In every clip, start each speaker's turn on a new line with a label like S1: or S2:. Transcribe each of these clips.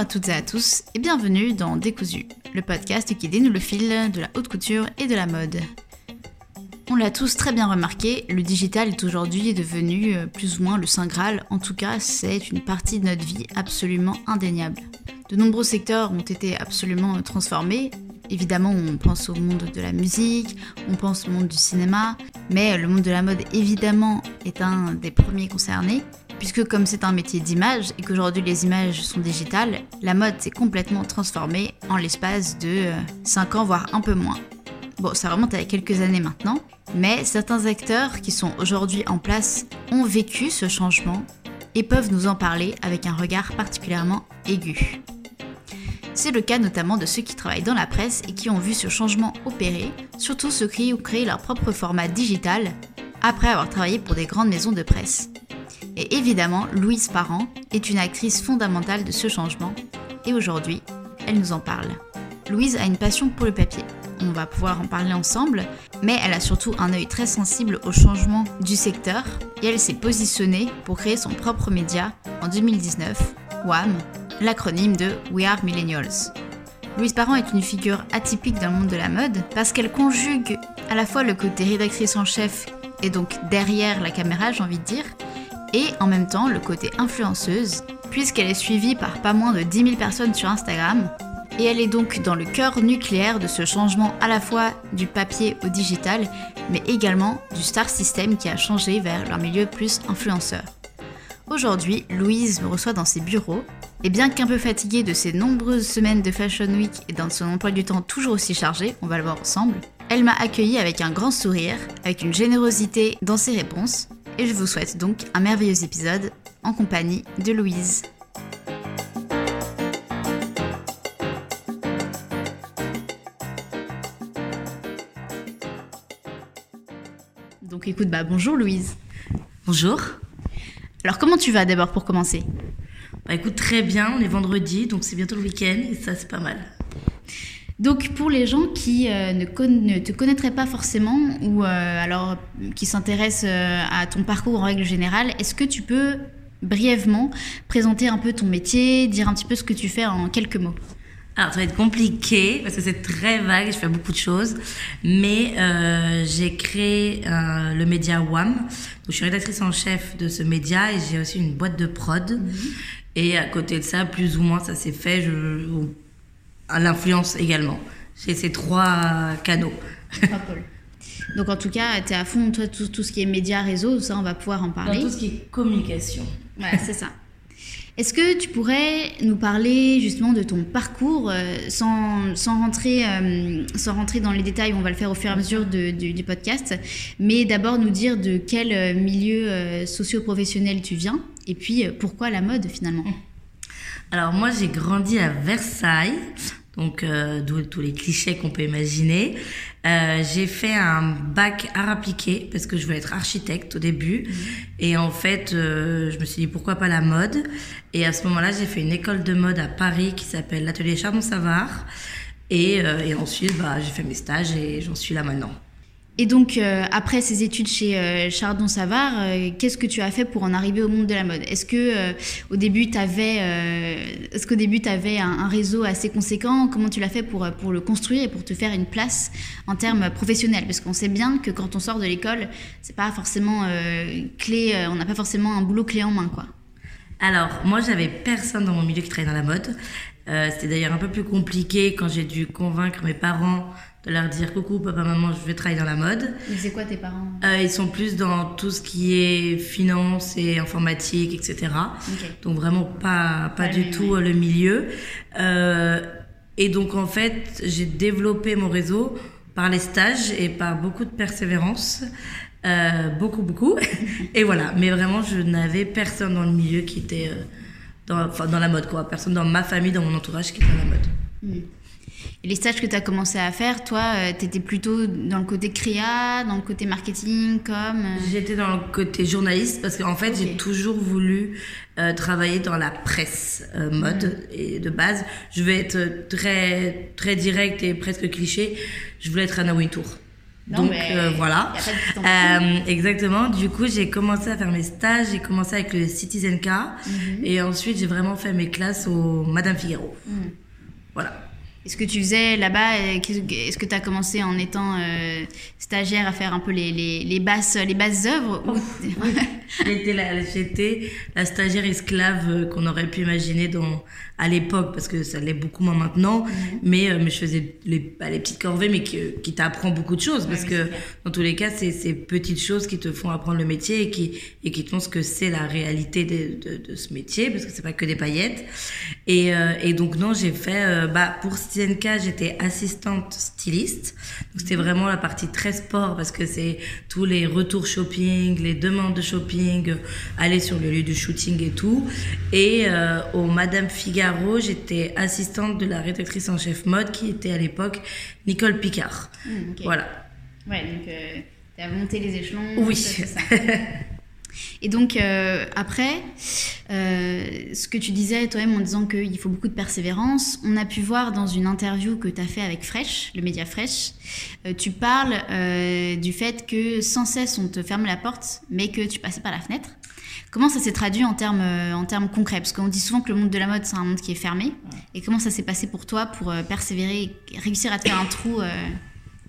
S1: à toutes et à tous et bienvenue dans Décousu, le podcast qui dénoue le fil de la haute couture et de la mode. On l'a tous très bien remarqué, le digital est aujourd'hui devenu euh, plus ou moins le Saint Graal, en tout cas c'est une partie de notre vie absolument indéniable. De nombreux secteurs ont été absolument transformés, évidemment on pense au monde de la musique, on pense au monde du cinéma, mais le monde de la mode évidemment est un des premiers concernés, puisque comme c'est un métier d'image et qu'aujourd'hui les images sont digitales, la mode s'est complètement transformée en l'espace de 5 euh, ans voire un peu moins. Bon, ça remonte à quelques années maintenant, mais certains acteurs qui sont aujourd'hui en place ont vécu ce changement et peuvent nous en parler avec un regard particulièrement aigu. C'est le cas notamment de ceux qui travaillent dans la presse et qui ont vu ce changement opérer, surtout ceux qui ont créé leur propre format digital après avoir travaillé pour des grandes maisons de presse. Et évidemment, Louise Parent est une actrice fondamentale de ce changement et aujourd'hui, elle nous en parle. Louise a une passion pour le papier on va pouvoir en parler ensemble, mais elle a surtout un œil très sensible au changement du secteur et elle s'est positionnée pour créer son propre média en 2019, WAM, l'acronyme de We Are Millennials. Louise Parent est une figure atypique dans le monde de la mode parce qu'elle conjugue à la fois le côté rédactrice en chef et donc derrière la caméra, j'ai envie de dire, et en même temps le côté influenceuse, puisqu'elle est suivie par pas moins de 10 000 personnes sur Instagram. Et elle est donc dans le cœur nucléaire de ce changement à la fois du papier au digital, mais également du star system qui a changé vers leur milieu plus influenceur. Aujourd'hui, Louise me reçoit dans ses bureaux, et bien qu'un peu fatiguée de ses nombreuses semaines de Fashion Week et dans son emploi du temps toujours aussi chargé, on va le voir ensemble, elle m'a accueilli avec un grand sourire, avec une générosité dans ses réponses, et je vous souhaite donc un merveilleux épisode en compagnie de Louise. Donc écoute, bah bonjour Louise.
S2: Bonjour.
S1: Alors comment tu vas d'abord pour commencer?
S2: Bah écoute, très bien, on est vendredi, donc c'est bientôt le week-end et ça c'est pas mal.
S1: Donc pour les gens qui euh, ne, te connaîtraient pas forcément ou euh, alors qui s'intéressent euh, à ton parcours en règle générale, est-ce que tu peux brièvement présenter un peu ton métier, dire un petit peu ce que tu fais en quelques mots?
S2: Alors, ça va être compliqué parce que c'est très vague, je fais beaucoup de choses. Mais euh, j'ai créé euh, le média WAM. Donc, je suis rédactrice en chef de ce média et j'ai aussi une boîte de prod. Mhm. Et à côté de ça, plus ou moins, ça s'est fait je, à l'influence également. J'ai ces trois canaux.
S1: Donc en tout cas, tu es à fond, toi, tout, tout, ce qui est média, réseau, ça, on va pouvoir en parler.
S2: Dans tout ce qui est communication.
S1: Ouais, c'est ça. Est-ce que tu pourrais nous parler justement de ton parcours euh, sans, sans, rentrer, euh, sans rentrer dans les détails, on va le faire au fur et à mesure du podcast, mais d'abord nous dire de quel euh, milieu socio-professionnel tu viens et puis pourquoi la mode finalement?
S2: Alors moi j'ai grandi à Versailles, donc euh, d'où tous les clichés qu'on peut imaginer. Euh, j'ai fait un bac art appliqué parce que je voulais être architecte au début. Mhm. Et en fait, euh, je me suis dit pourquoi pas la mode? Et à ce moment-là, j'ai fait une école de mode à Paris qui s'appelle l'atelier Chardon-Savard. Et, et ensuite, bah, j'ai fait mes stages et j'en suis là maintenant.
S1: Et donc, euh, après ces études chez euh, Chardon-Savard, euh, qu'est-ce que tu as fait pour en arriver au monde de la mode? Est-ce que au début, tu avais, début, avais un, réseau assez conséquent? Comment tu l'as fait pour, pour le construire et pour te faire une place en termes professionnels? Parce qu'on sait bien que quand on sort de l'école, c'est pas forcément clé, on n'a pas forcément un boulot clé en main, quoi.
S2: Alors, moi, j'avais personne dans mon milieu qui travaillait dans la mode. C'était d'ailleurs un peu plus compliqué quand j'ai dû convaincre mes parents de leur dire coucou papa maman je vais travailler dans la mode.
S1: Mais c'est quoi tes parents?
S2: Euh, Ils sont plus dans tout ce qui est finance et informatique etc. Donc vraiment pas pas, du tout euh, le milieu. Euh, et donc en fait j'ai développé mon réseau par les stages et par beaucoup de persévérance. Euh, beaucoup beaucoup et voilà mais vraiment je n'avais personne dans le milieu qui était dans, dans la mode quoi personne dans ma famille dans mon entourage qui était dans la mode hmm.
S1: Et les stages que tu as commencé à faire, toi, euh, tu étais plutôt dans le côté créa, dans le côté marketing, comme euh
S2: J'étais dans le côté journaliste parce qu'en fait, j'ai toujours voulu euh, travailler dans la presse mode mm. et de base. Je vais être très très direct et presque cliché. Je voulais être Anna Wintour. Donc voilà. exactement. Du coup, j'ai commencé à faire mes stages. J'ai commencé avec le Citizen K. Mhm. Et ensuite, j'ai vraiment fait mes classes au Madame Figaro. Mhm. Voilà.
S1: Est-ce que tu faisais là-bas, est-ce que tu as commencé en étant euh, stagiaire à faire un peu les, les, les basses, les basses œuvres
S2: J'étais la, la, stagiaire esclave euh, qu'on aurait pu imaginer dans, à l'époque, parce que ça l'est beaucoup moins maintenant, mhm. mais, euh, mais je faisais les, les petites corvées, mais qui, qui t'apprend beaucoup de choses, parce que dans tous les cas, c'est ces petites choses qui te font apprendre le métier et qui, et qui te montrent ce que c'est la réalité de, de, de, ce métier, parce que c'est pas que des paillettes. Et, et donc non, j'ai fait, bah, pour CNK, j'étais assistante styliste. Donc c'était vraiment la partie très sport parce que c'est tous les retours shopping, les demandes de shopping, aller sur le lieu du shooting et tout. Et euh, au Madame Figaro, j'étais assistante de la rédactrice en chef mode qui était à l'époque Nicole Picard. Mmh, voilà.
S1: Ouais, donc euh, tu as monté les échelons.
S2: Oui.
S1: Et donc, euh, après, euh, ce que tu disais toi-même en disant qu'il faut beaucoup de persévérance, on a pu voir dans une interview que tu as fait avec Fresh, le média Fresh, euh, tu parles du fait que sans cesse on te ferme la porte, mais que tu passais par la fenêtre. Comment ça s'est traduit en termes, en termes concrets? Parce qu'on dit souvent que le monde de la mode, c'est un monde qui est fermé. Et comment ça s'est passé pour toi pour persévérer, réussir à te faire un trou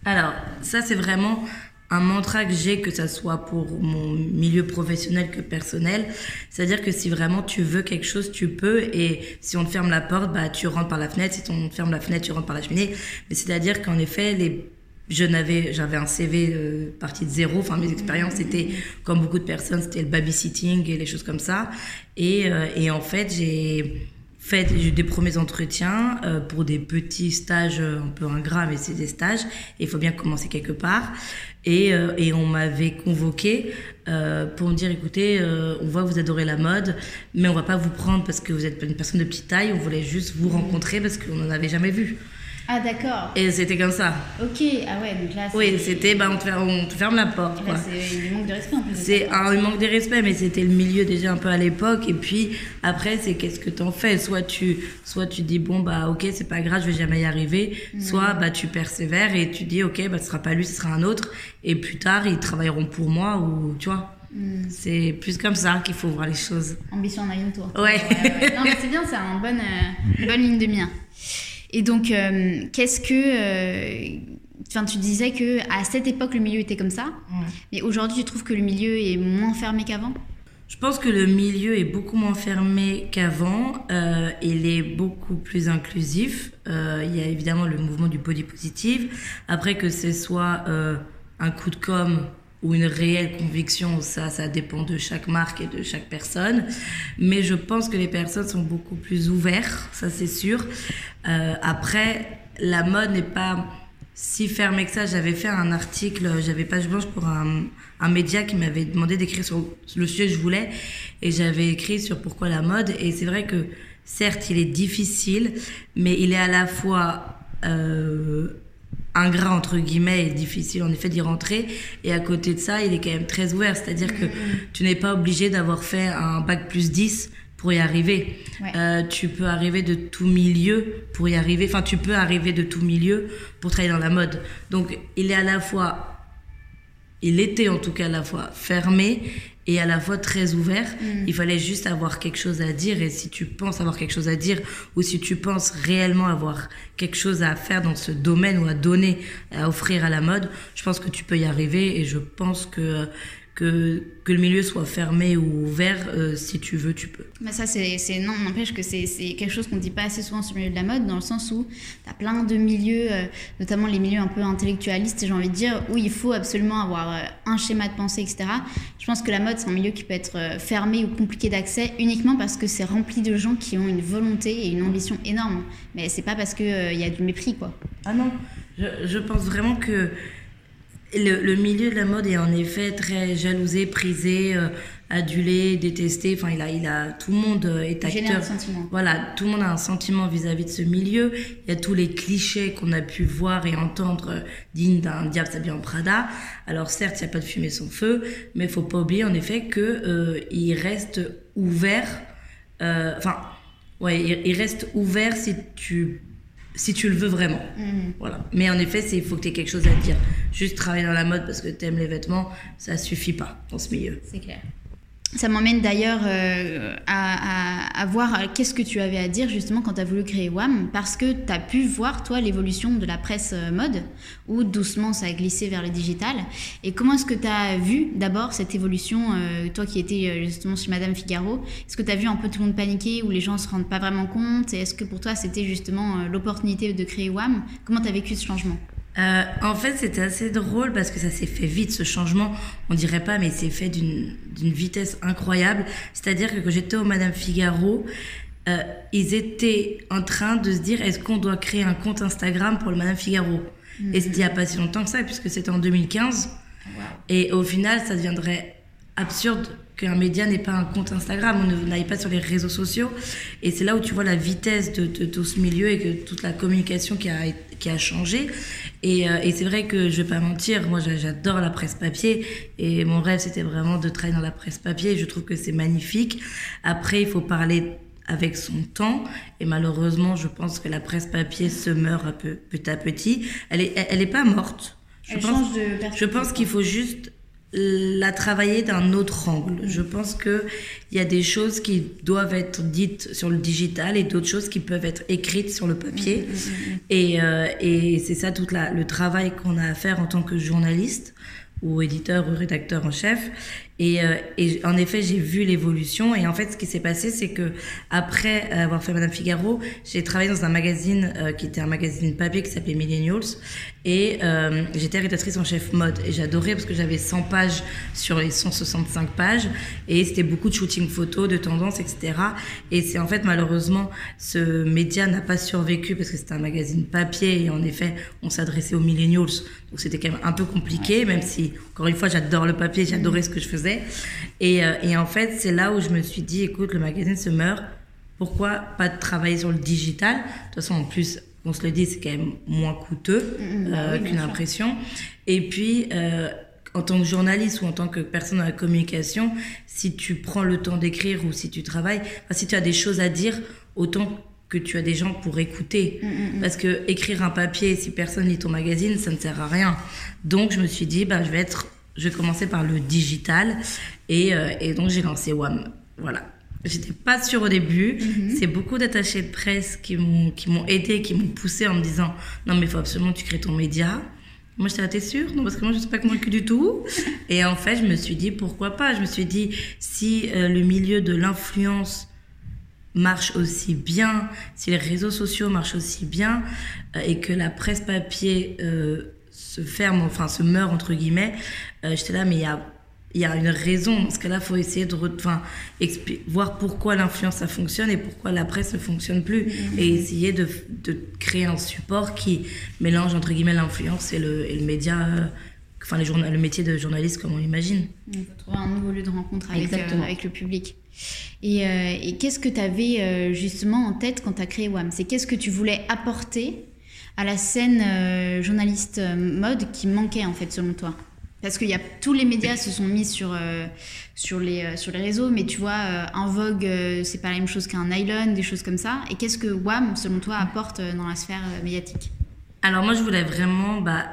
S2: Alors, ça, c'est vraiment un mantra que j'ai, que ça soit pour mon milieu professionnel que personnel. C'est-à-dire que si vraiment tu veux quelque chose, tu peux. Et si on te ferme la porte, bah, tu rentres par la fenêtre. Si on te ferme la fenêtre, tu rentres par la cheminée. Mais c'est-à-dire qu'en effet, les je n'avais j'avais un CV euh, parti de zéro enfin mes expériences c'était comme beaucoup de personnes c'était le babysitting et les choses comme ça et, euh, et en fait j'ai fait des premiers entretiens euh, pour des petits stages un peu ingrats mais c'est des stages il faut bien commencer quelque part et, euh, on m'avait convoqué euh, pour me dire écoutez, euh, on voit que vous adorez la mode, mais on va pas vous prendre parce que vous êtes une personne de petite taille, on voulait juste vous rencontrer parce qu'on n'en avait jamais vu.
S1: Ah d'accord.
S2: Et c'était comme ça.
S1: Ok, ah ouais, donc là
S2: Oui, c'était, bah, on, te ferme, on te ferme la porte.
S1: C'est un manque de respect en plus.
S2: C'est un manque de respect, mais c'était le milieu déjà un peu à l'époque. Et puis après, c'est qu'est-ce que t'en fais? Soit tu, soit tu dis, bon, bah ok, c'est pas grave, je vais jamais y arriver. Soit bah, tu persévères et tu dis, ok, bah, ce sera pas lui, ce sera un autre. Et plus tard, ils travailleront pour moi ou tu vois. Hmm. C'est plus comme ça qu'il faut voir les choses.
S1: Ambition en une tour.
S2: Ouais.
S1: non, mais c'est bien, c'est une bonne, euh, bonne ligne de mien. Et donc, euh, qu'est-ce que. Euh, enfin, tu disais que à cette époque, le milieu était comme ça. Mais aujourd'hui, tu trouves que le milieu est moins fermé qu'avant?
S2: Je pense que le milieu est beaucoup moins fermé qu'avant. Euh, il est beaucoup plus inclusif. Euh, il y a évidemment le mouvement du body positive. Après, que ce soit un coup de com' ou une réelle conviction, ça, ça dépend de chaque marque et de chaque personne. Mais je pense que les personnes sont beaucoup plus ouvertes, ça c'est sûr. Euh, après, la mode n'est pas si fermée que ça. J'avais fait un article, j'avais page blanche pour un, un média qui m'avait demandé d'écrire sur le sujet que je voulais, et j'avais écrit sur pourquoi la mode. Et c'est vrai que certes, il est difficile, mais il est à la fois euh, ingrat entre guillemets et difficile en effet d'y rentrer. Et à côté de ça il est quand même très ouvert. C'est à dire que tu n'es pas obligé d'avoir fait un bac plus 10 pour y arriver. Euh, tu peux arriver de tout milieu pour y arriver. Enfin tu peux arriver de tout milieu pour travailler dans la mode. Donc il est à la fois il était en tout cas à la fois fermé et à la fois très ouvert. Mm. Il fallait juste avoir quelque chose à dire. Et si tu penses avoir quelque chose à dire, ou si tu penses réellement avoir quelque chose à faire dans ce domaine ou à donner, à offrir à la mode, je pense que tu peux y arriver. Et je pense que que, que le milieu soit fermé ou ouvert, euh, si tu veux, tu peux.
S1: Mais ça, c'est, non, n'empêche que c'est, quelque chose qu'on ne dit pas assez souvent sur le milieu de la mode, dans le sens où tu as plein de milieux, euh, notamment les milieux un peu intellectualistes, j'ai envie de dire, où il faut absolument avoir euh, un schéma de pensée, etc. Je pense que la mode, c'est un milieu qui peut être fermé ou compliqué d'accès uniquement parce que c'est rempli de gens qui ont une volonté et une ambition énorme. Mais c'est pas parce qu'il il y a du mépris, quoi.
S2: Ah non, je, je pense vraiment que le, milieu de la mode est en effet très jalousé, prisé, euh, adulé, détesté. Enfin, il a, il a, tout le monde euh, est acteur. Voilà, tout le monde a un sentiment vis-à-vis de ce milieu. Il y a tous les clichés qu'on a pu voir et entendre euh, dignes d'un diable s'habillé en Prada. Alors certes, il n'y a pas de fumée sans feu, mais il faut pas oublier en effet que il reste ouvert. Enfin, ouais, il, il reste ouvert si tu si tu le veux vraiment.
S1: Mhm.
S2: Voilà. Mais en effet, il faut que tu aies quelque chose à dire. Juste travailler dans la mode parce que tu aimes les vêtements, ça suffit pas dans ce milieu.
S1: C'est clair. Ça m'emmène d'ailleurs euh, à, voir euh, qu'est-ce que tu avais à dire justement quand tu as voulu créer WAM, parce que tu as pu voir, toi, l'évolution de la presse euh, mode, où doucement ça a glissé vers le digital. Et comment est-ce que tu as vu d'abord cette évolution, toi qui étais justement chez Madame Figaro? Est-ce que tu as vu un peu tout le monde paniquer, où les gens ne se rendent pas vraiment compte? Et est-ce que pour toi c'était justement l'opportunité de créer WAM Comment tu as vécu ce changement?
S2: Euh, en fait, c'était assez drôle parce que ça s'est fait vite, ce changement. On dirait pas, mais c'est fait d'une vitesse incroyable. C'est-à-dire que quand j'étais au Madame Figaro, euh, ils étaient en train de se dire est-ce qu'on doit créer un compte Instagram pour le Madame Figaro? Et c'était il n'y a pas si longtemps que ça, puisque c'était en 2015. Et au final, ça deviendrait absurde qu'un média n'ait pas un compte Instagram, on n'aille pas sur les réseaux sociaux. Et c'est là où tu vois la vitesse de, tout ce milieu et que toute la communication qui a, qui a changé. Et, euh, et c'est vrai que je vais pas mentir, moi j'adore la presse papier et mon rêve c'était vraiment de travailler dans la presse papier. Je trouve que c'est magnifique. Après, il faut parler avec son temps et malheureusement, je pense que la presse papier se meurt un peu petit à petit. Elle est, elle, est pas morte.
S1: Je elle pense, change de
S2: je pense qu'il faut juste la travailler d'un autre angle. Je pense que il y a des choses qui doivent être dites sur le digital et d'autres choses qui peuvent être écrites sur le papier. Mm, mm, mm, et, euh, et c'est ça tout la, le travail qu'on a à faire en tant que journaliste ou éditeur ou rédacteur en chef. Et, euh, et en effet, j'ai vu l'évolution. Et en fait, ce qui s'est passé, c'est que après avoir fait Madame Figaro, j'ai travaillé dans un magazine euh, qui était un magazine papier qui s'appelait Millennials. Et euh, j'étais rédactrice en chef mode. Et j'adorais parce que j'avais 100 pages sur les 165 pages. Et c'était beaucoup de shooting photos, de tendances, etc. Et c'est en fait, malheureusement, ce média n'a pas survécu parce que c'était un magazine papier. Et en effet, on s'adressait aux Millennials. Donc c'était quand même un peu compliqué, même si, encore une fois, j'adore le papier, j'adorais ce que je faisais. Et, euh, et en fait, c'est là où je me suis dit, écoute, le magazine se meurt. Pourquoi pas travailler sur le digital? De toute façon, en plus, on se le dit, c'est quand même moins coûteux mm, mm, euh, qu'une impression. Et puis, euh, en tant que journaliste ou en tant que personne dans la communication, si tu prends le temps d'écrire ou si tu travailles, si tu as des choses à dire, autant que tu as des gens pour écouter. Mm, Parce que écrire un papier, si personne lit ton magazine, ça ne sert à rien. Donc, je me suis dit, bah, je vais être je vais commencer par le digital et, euh, et donc j'ai lancé WAM. Voilà. J'étais pas sûre au début. Mhm. C'est beaucoup d'attachés de presse qui m'ont aidé, qui m'ont poussé en me disant non mais il faut absolument que tu crées ton média. Moi j'étais là t'es sûre non parce que moi je suis pas convaincue du tout. Et en fait je me suis dit pourquoi pas? Je me suis dit si euh, le milieu de l'influence marche aussi bien, si les réseaux sociaux marchent aussi bien euh, et que la presse papier se ferme, enfin se meurt entre guillemets, euh, j'étais là, mais il y a, y a une raison. Dans ce cas-là, il faut essayer de enfin, voir pourquoi l'influence ça fonctionne et pourquoi la presse ne fonctionne plus. Mm-hmm. Et essayer de, de, créer un support qui mélange entre guillemets l'influence et le, et le média. Euh, enfin, les le métier de journaliste comme on l'imagine.
S1: Il faut trouver un nouveau lieu de rencontre avec, euh, avec le public. Et, et qu'est-ce que tu avais justement en tête quand tu as créé WAM? C'est qu'est-ce que tu voulais apporter à la scène journaliste mode qui manquait en fait selon toi? Parce que y a, tous les médias se sont mis sur, euh, sur, les, euh, sur les réseaux, mais tu vois, euh, un Vogue, c'est pas la même chose qu'un Nylon, des choses comme ça. Et qu'est-ce que WAM, selon toi, apporte dans la sphère médiatique?
S2: Alors moi, je voulais vraiment bah,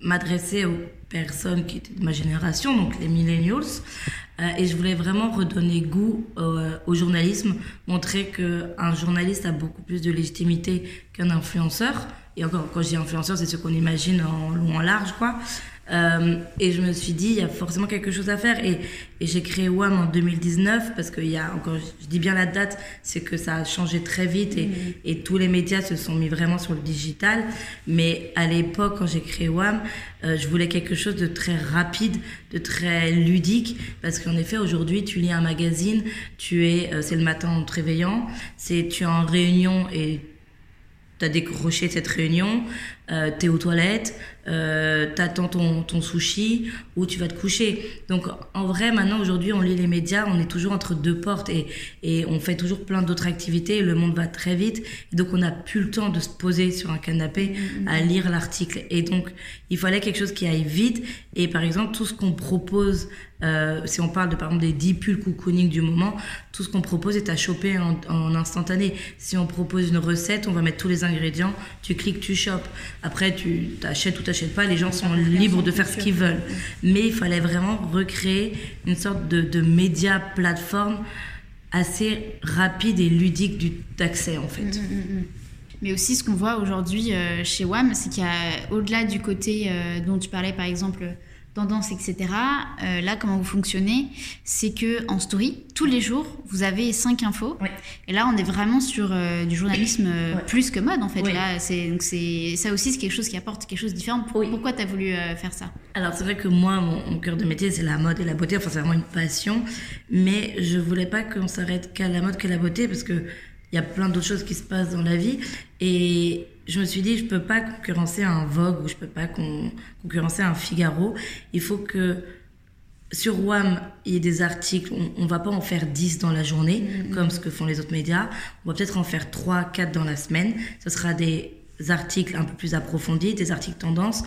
S2: m'adresser aux personnes qui étaient de ma génération, donc les millennials, et je voulais vraiment redonner goût au journalisme, montrer qu'un journaliste a beaucoup plus de légitimité qu'un influenceur. Et encore, quand je dis influenceur, c'est ce qu'on imagine en long, en large, quoi. Euh, et je me suis dit, il y a forcément quelque chose à faire. Et, et j'ai créé WAM en 2019 parce qu'il y a encore, je dis bien la date, c'est que ça a changé très vite et, mm-hmm. et, tous les médias se sont mis vraiment sur le digital. Mais à l'époque, quand j'ai créé WAM, euh, je voulais quelque chose de très rapide, de très ludique. Parce qu'en effet, aujourd'hui, tu lis un magazine, tu es, euh, c'est le matin en te réveillant, c'est, tu es en réunion et tu as décroché cette réunion, euh, t'es aux toilettes, euh, t'attends ton, ton sushi ou tu vas te coucher. Donc en vrai, maintenant, aujourd'hui, on lit les médias, on est toujours entre deux portes et, et on fait toujours plein d'autres activités. le monde va très vite. Et donc on n'a plus le temps de se poser sur un canapé mm, mm, à mm. lire l'article. Et donc il fallait quelque chose qui aille vite. Et par exemple, tout ce qu'on propose euh, si on parle de par exemple des 10 pulls cocooning du moment, tout ce qu'on propose est à choper en, en, instantané. Si on propose une recette, on va mettre tous les ingrédients, tu cliques, tu chopes. Après, tu t'achètes ou t'achètes pas, les gens sont libres de faire ce qu'ils veulent. Mais il fallait vraiment recréer une sorte de, de média plateforme assez rapide et ludique d'accès en fait. Mm, mm,
S1: mm, mais aussi, ce qu'on voit aujourd'hui euh, chez WAM, c'est qu'il y a, au-delà du côté euh, dont tu parlais, par exemple, tendance, etc. Euh, là, comment vous fonctionnez, c'est que en story, tous les jours, vous avez cinq infos. Et là, on est vraiment sur euh, du journalisme euh, plus que mode, en fait. Là, c'est ça aussi, c'est quelque chose qui apporte quelque chose de différent. Pourquoi tu as voulu faire ça?
S2: Alors, c'est vrai que moi, mon, cœur de métier, c'est la mode et la beauté. Enfin, c'est vraiment une passion. Mais je voulais pas qu'on s'arrête qu'à la mode, qu'à la beauté, parce que il y a plein d'autres choses qui se passent dans la vie. Et je me suis dit, je peux pas concurrencer un Vogue ou je peux pas concurrencer un Figaro. Il faut que sur WAM, il y ait des articles, on, ne va pas en faire 10 dans la journée, mm-hmm. comme ce que font les autres médias. On va peut-être en faire 3, 4 dans la semaine. Ce sera des articles un peu plus approfondis, des articles tendances.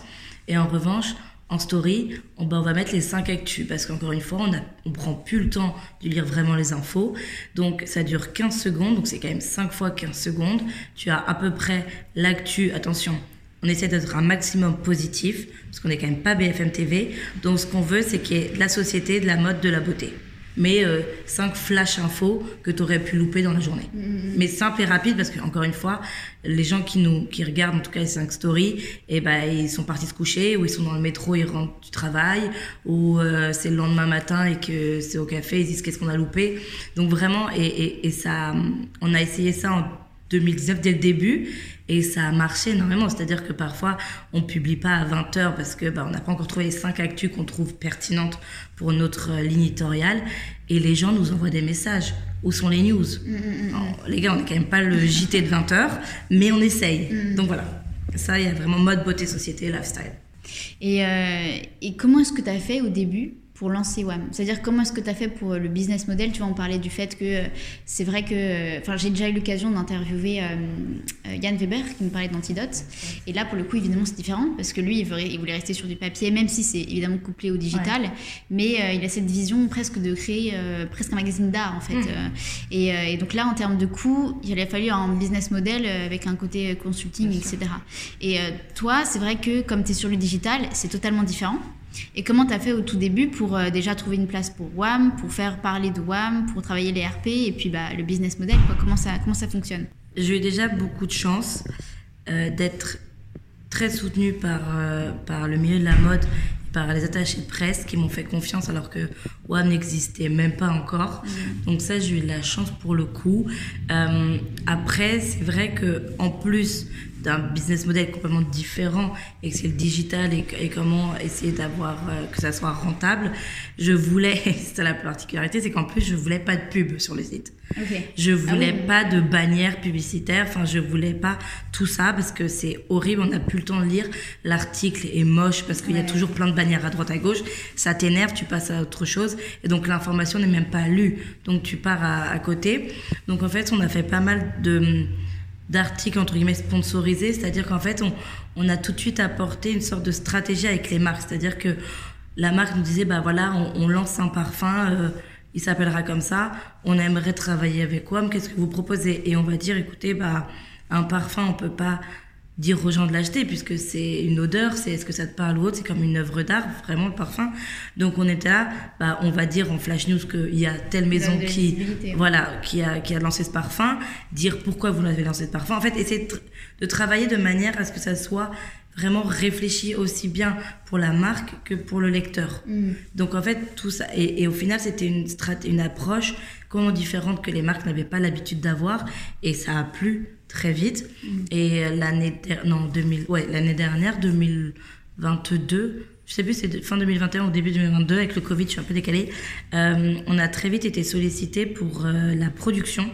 S2: Et en revanche, en story, on, on va mettre les 5 actus parce qu'encore une fois, on ne prend plus le temps de lire vraiment les infos. Donc ça dure 15 secondes, donc c'est quand même 5 fois 15 secondes. Tu as à peu près l'actu, attention, on essaie d'être un maximum positif parce qu'on n'est quand même pas BFM TV. Donc ce qu'on veut, c'est qu'il y ait de la société, de la mode, de la beauté mais euh, cinq flash infos que tu aurais pu louper dans la journée. Mm-hmm. Mais simple et rapide parce que encore une fois, les gens qui nous qui regardent en tout cas les cinq stories, et eh ben ils sont partis se coucher ou ils sont dans le métro, ils rentrent du travail ou euh, c'est le lendemain matin et que c'est au café, ils disent qu'est-ce qu'on a loupé. Donc vraiment et, et, et ça on a essayé ça en 2019 dès le début et ça a marché énormément. C'est-à-dire que parfois, on publie pas à 20h parce que bah, on n'a pas encore trouvé les 5 actus qu'on trouve pertinentes pour notre euh, ligne éditoriale. Et les gens nous envoient des messages. Où sont les news? Mm, mm, mm, Les gars, on n'est quand même pas le JT de 20h, mais on essaye. Donc voilà. Ça, il y a vraiment mode beauté, société, lifestyle.
S1: Et, euh, et comment est-ce que tu as fait au début? Pour lancer WAM C'est-à-dire comment est-ce que tu as fait pour le business model? Tu vois, on parlait du fait que euh, c'est vrai que... Euh, enfin, j'ai déjà eu l'occasion d'interviewer euh, Yann Weber qui me parlait d'Antidote. Et là, pour le coup, évidemment, c'est différent parce que lui, il voulait, il voulait, rester sur du papier, même si c'est évidemment couplé au digital. Mais il a cette vision presque de créer presque un magazine d'art, en fait. Mmh. Et, et, donc là, en termes de coûts, il a fallu un business model avec un côté consulting, etc. Et toi, c'est vrai que comme tu es sur le digital, c'est totalement différent. Et comment tu as fait au tout début pour euh, déjà trouver une place pour WAM, pour faire parler de WAM, pour travailler les RP et puis bah, le business model quoi, comment, ça, comment ça fonctionne?
S2: J'ai eu déjà beaucoup de chance euh, d'être très soutenue par, euh, par le milieu de la mode par les attachés de presse qui m'ont fait confiance alors que WAM n'existait même pas encore. Mmh. Donc ça, j'ai eu de la chance pour le coup. après, c'est vrai que en plus d'un business model complètement différent et que c'est le digital et, comment essayer d'avoir euh, que ça soit rentable, je voulais, c'est la particularité, c'est qu'en plus je voulais pas de pub sur le site. Je voulais ah pas de bannière publicitaire, enfin je voulais pas tout ça parce que c'est horrible, on n'a plus le temps de lire, l'article est moche parce qu'il y a toujours plein de bannières à droite à gauche, ça t'énerve, tu passes à autre chose et donc l'information n'est même pas lue, donc tu pars à, à côté. Donc en fait on a fait pas mal de d'articles entre guillemets sponsorisés, c'est-à-dire qu'en fait on, on, a tout de suite apporté une sorte de stratégie avec les marques, c'est-à-dire que la marque nous disait bah voilà on, lance un parfum, euh, il s'appellera comme ça, on aimerait travailler avec WAM, qu'est-ce que vous proposez? Et on va dire écoutez bah un parfum on peut pas dire aux gens de l'acheter puisque c'est une odeur, c'est est-ce que ça te parle ou autre, c'est comme une œuvre d'art, vraiment le parfum. Donc on était là, bah, on va dire en flash news qu'il y a telle maison qui, voilà, qui a, qui a lancé ce parfum, dire pourquoi vous l'avez lancé ce parfum. En fait, essayer de, travailler de manière à ce que ça soit vraiment réfléchi aussi bien pour la marque que pour le lecteur. Mm. Donc en fait tout ça et, et au final c'était une une approche complètement différente que les marques n'avaient pas l'habitude d'avoir et ça a plu très vite. Mm. Et l'année non 2000 ouais l'année dernière 2022 je sais plus c'est fin 2021 ou début 2022 avec le Covid je suis un peu décalée euh, on a très vite été sollicité pour euh, la production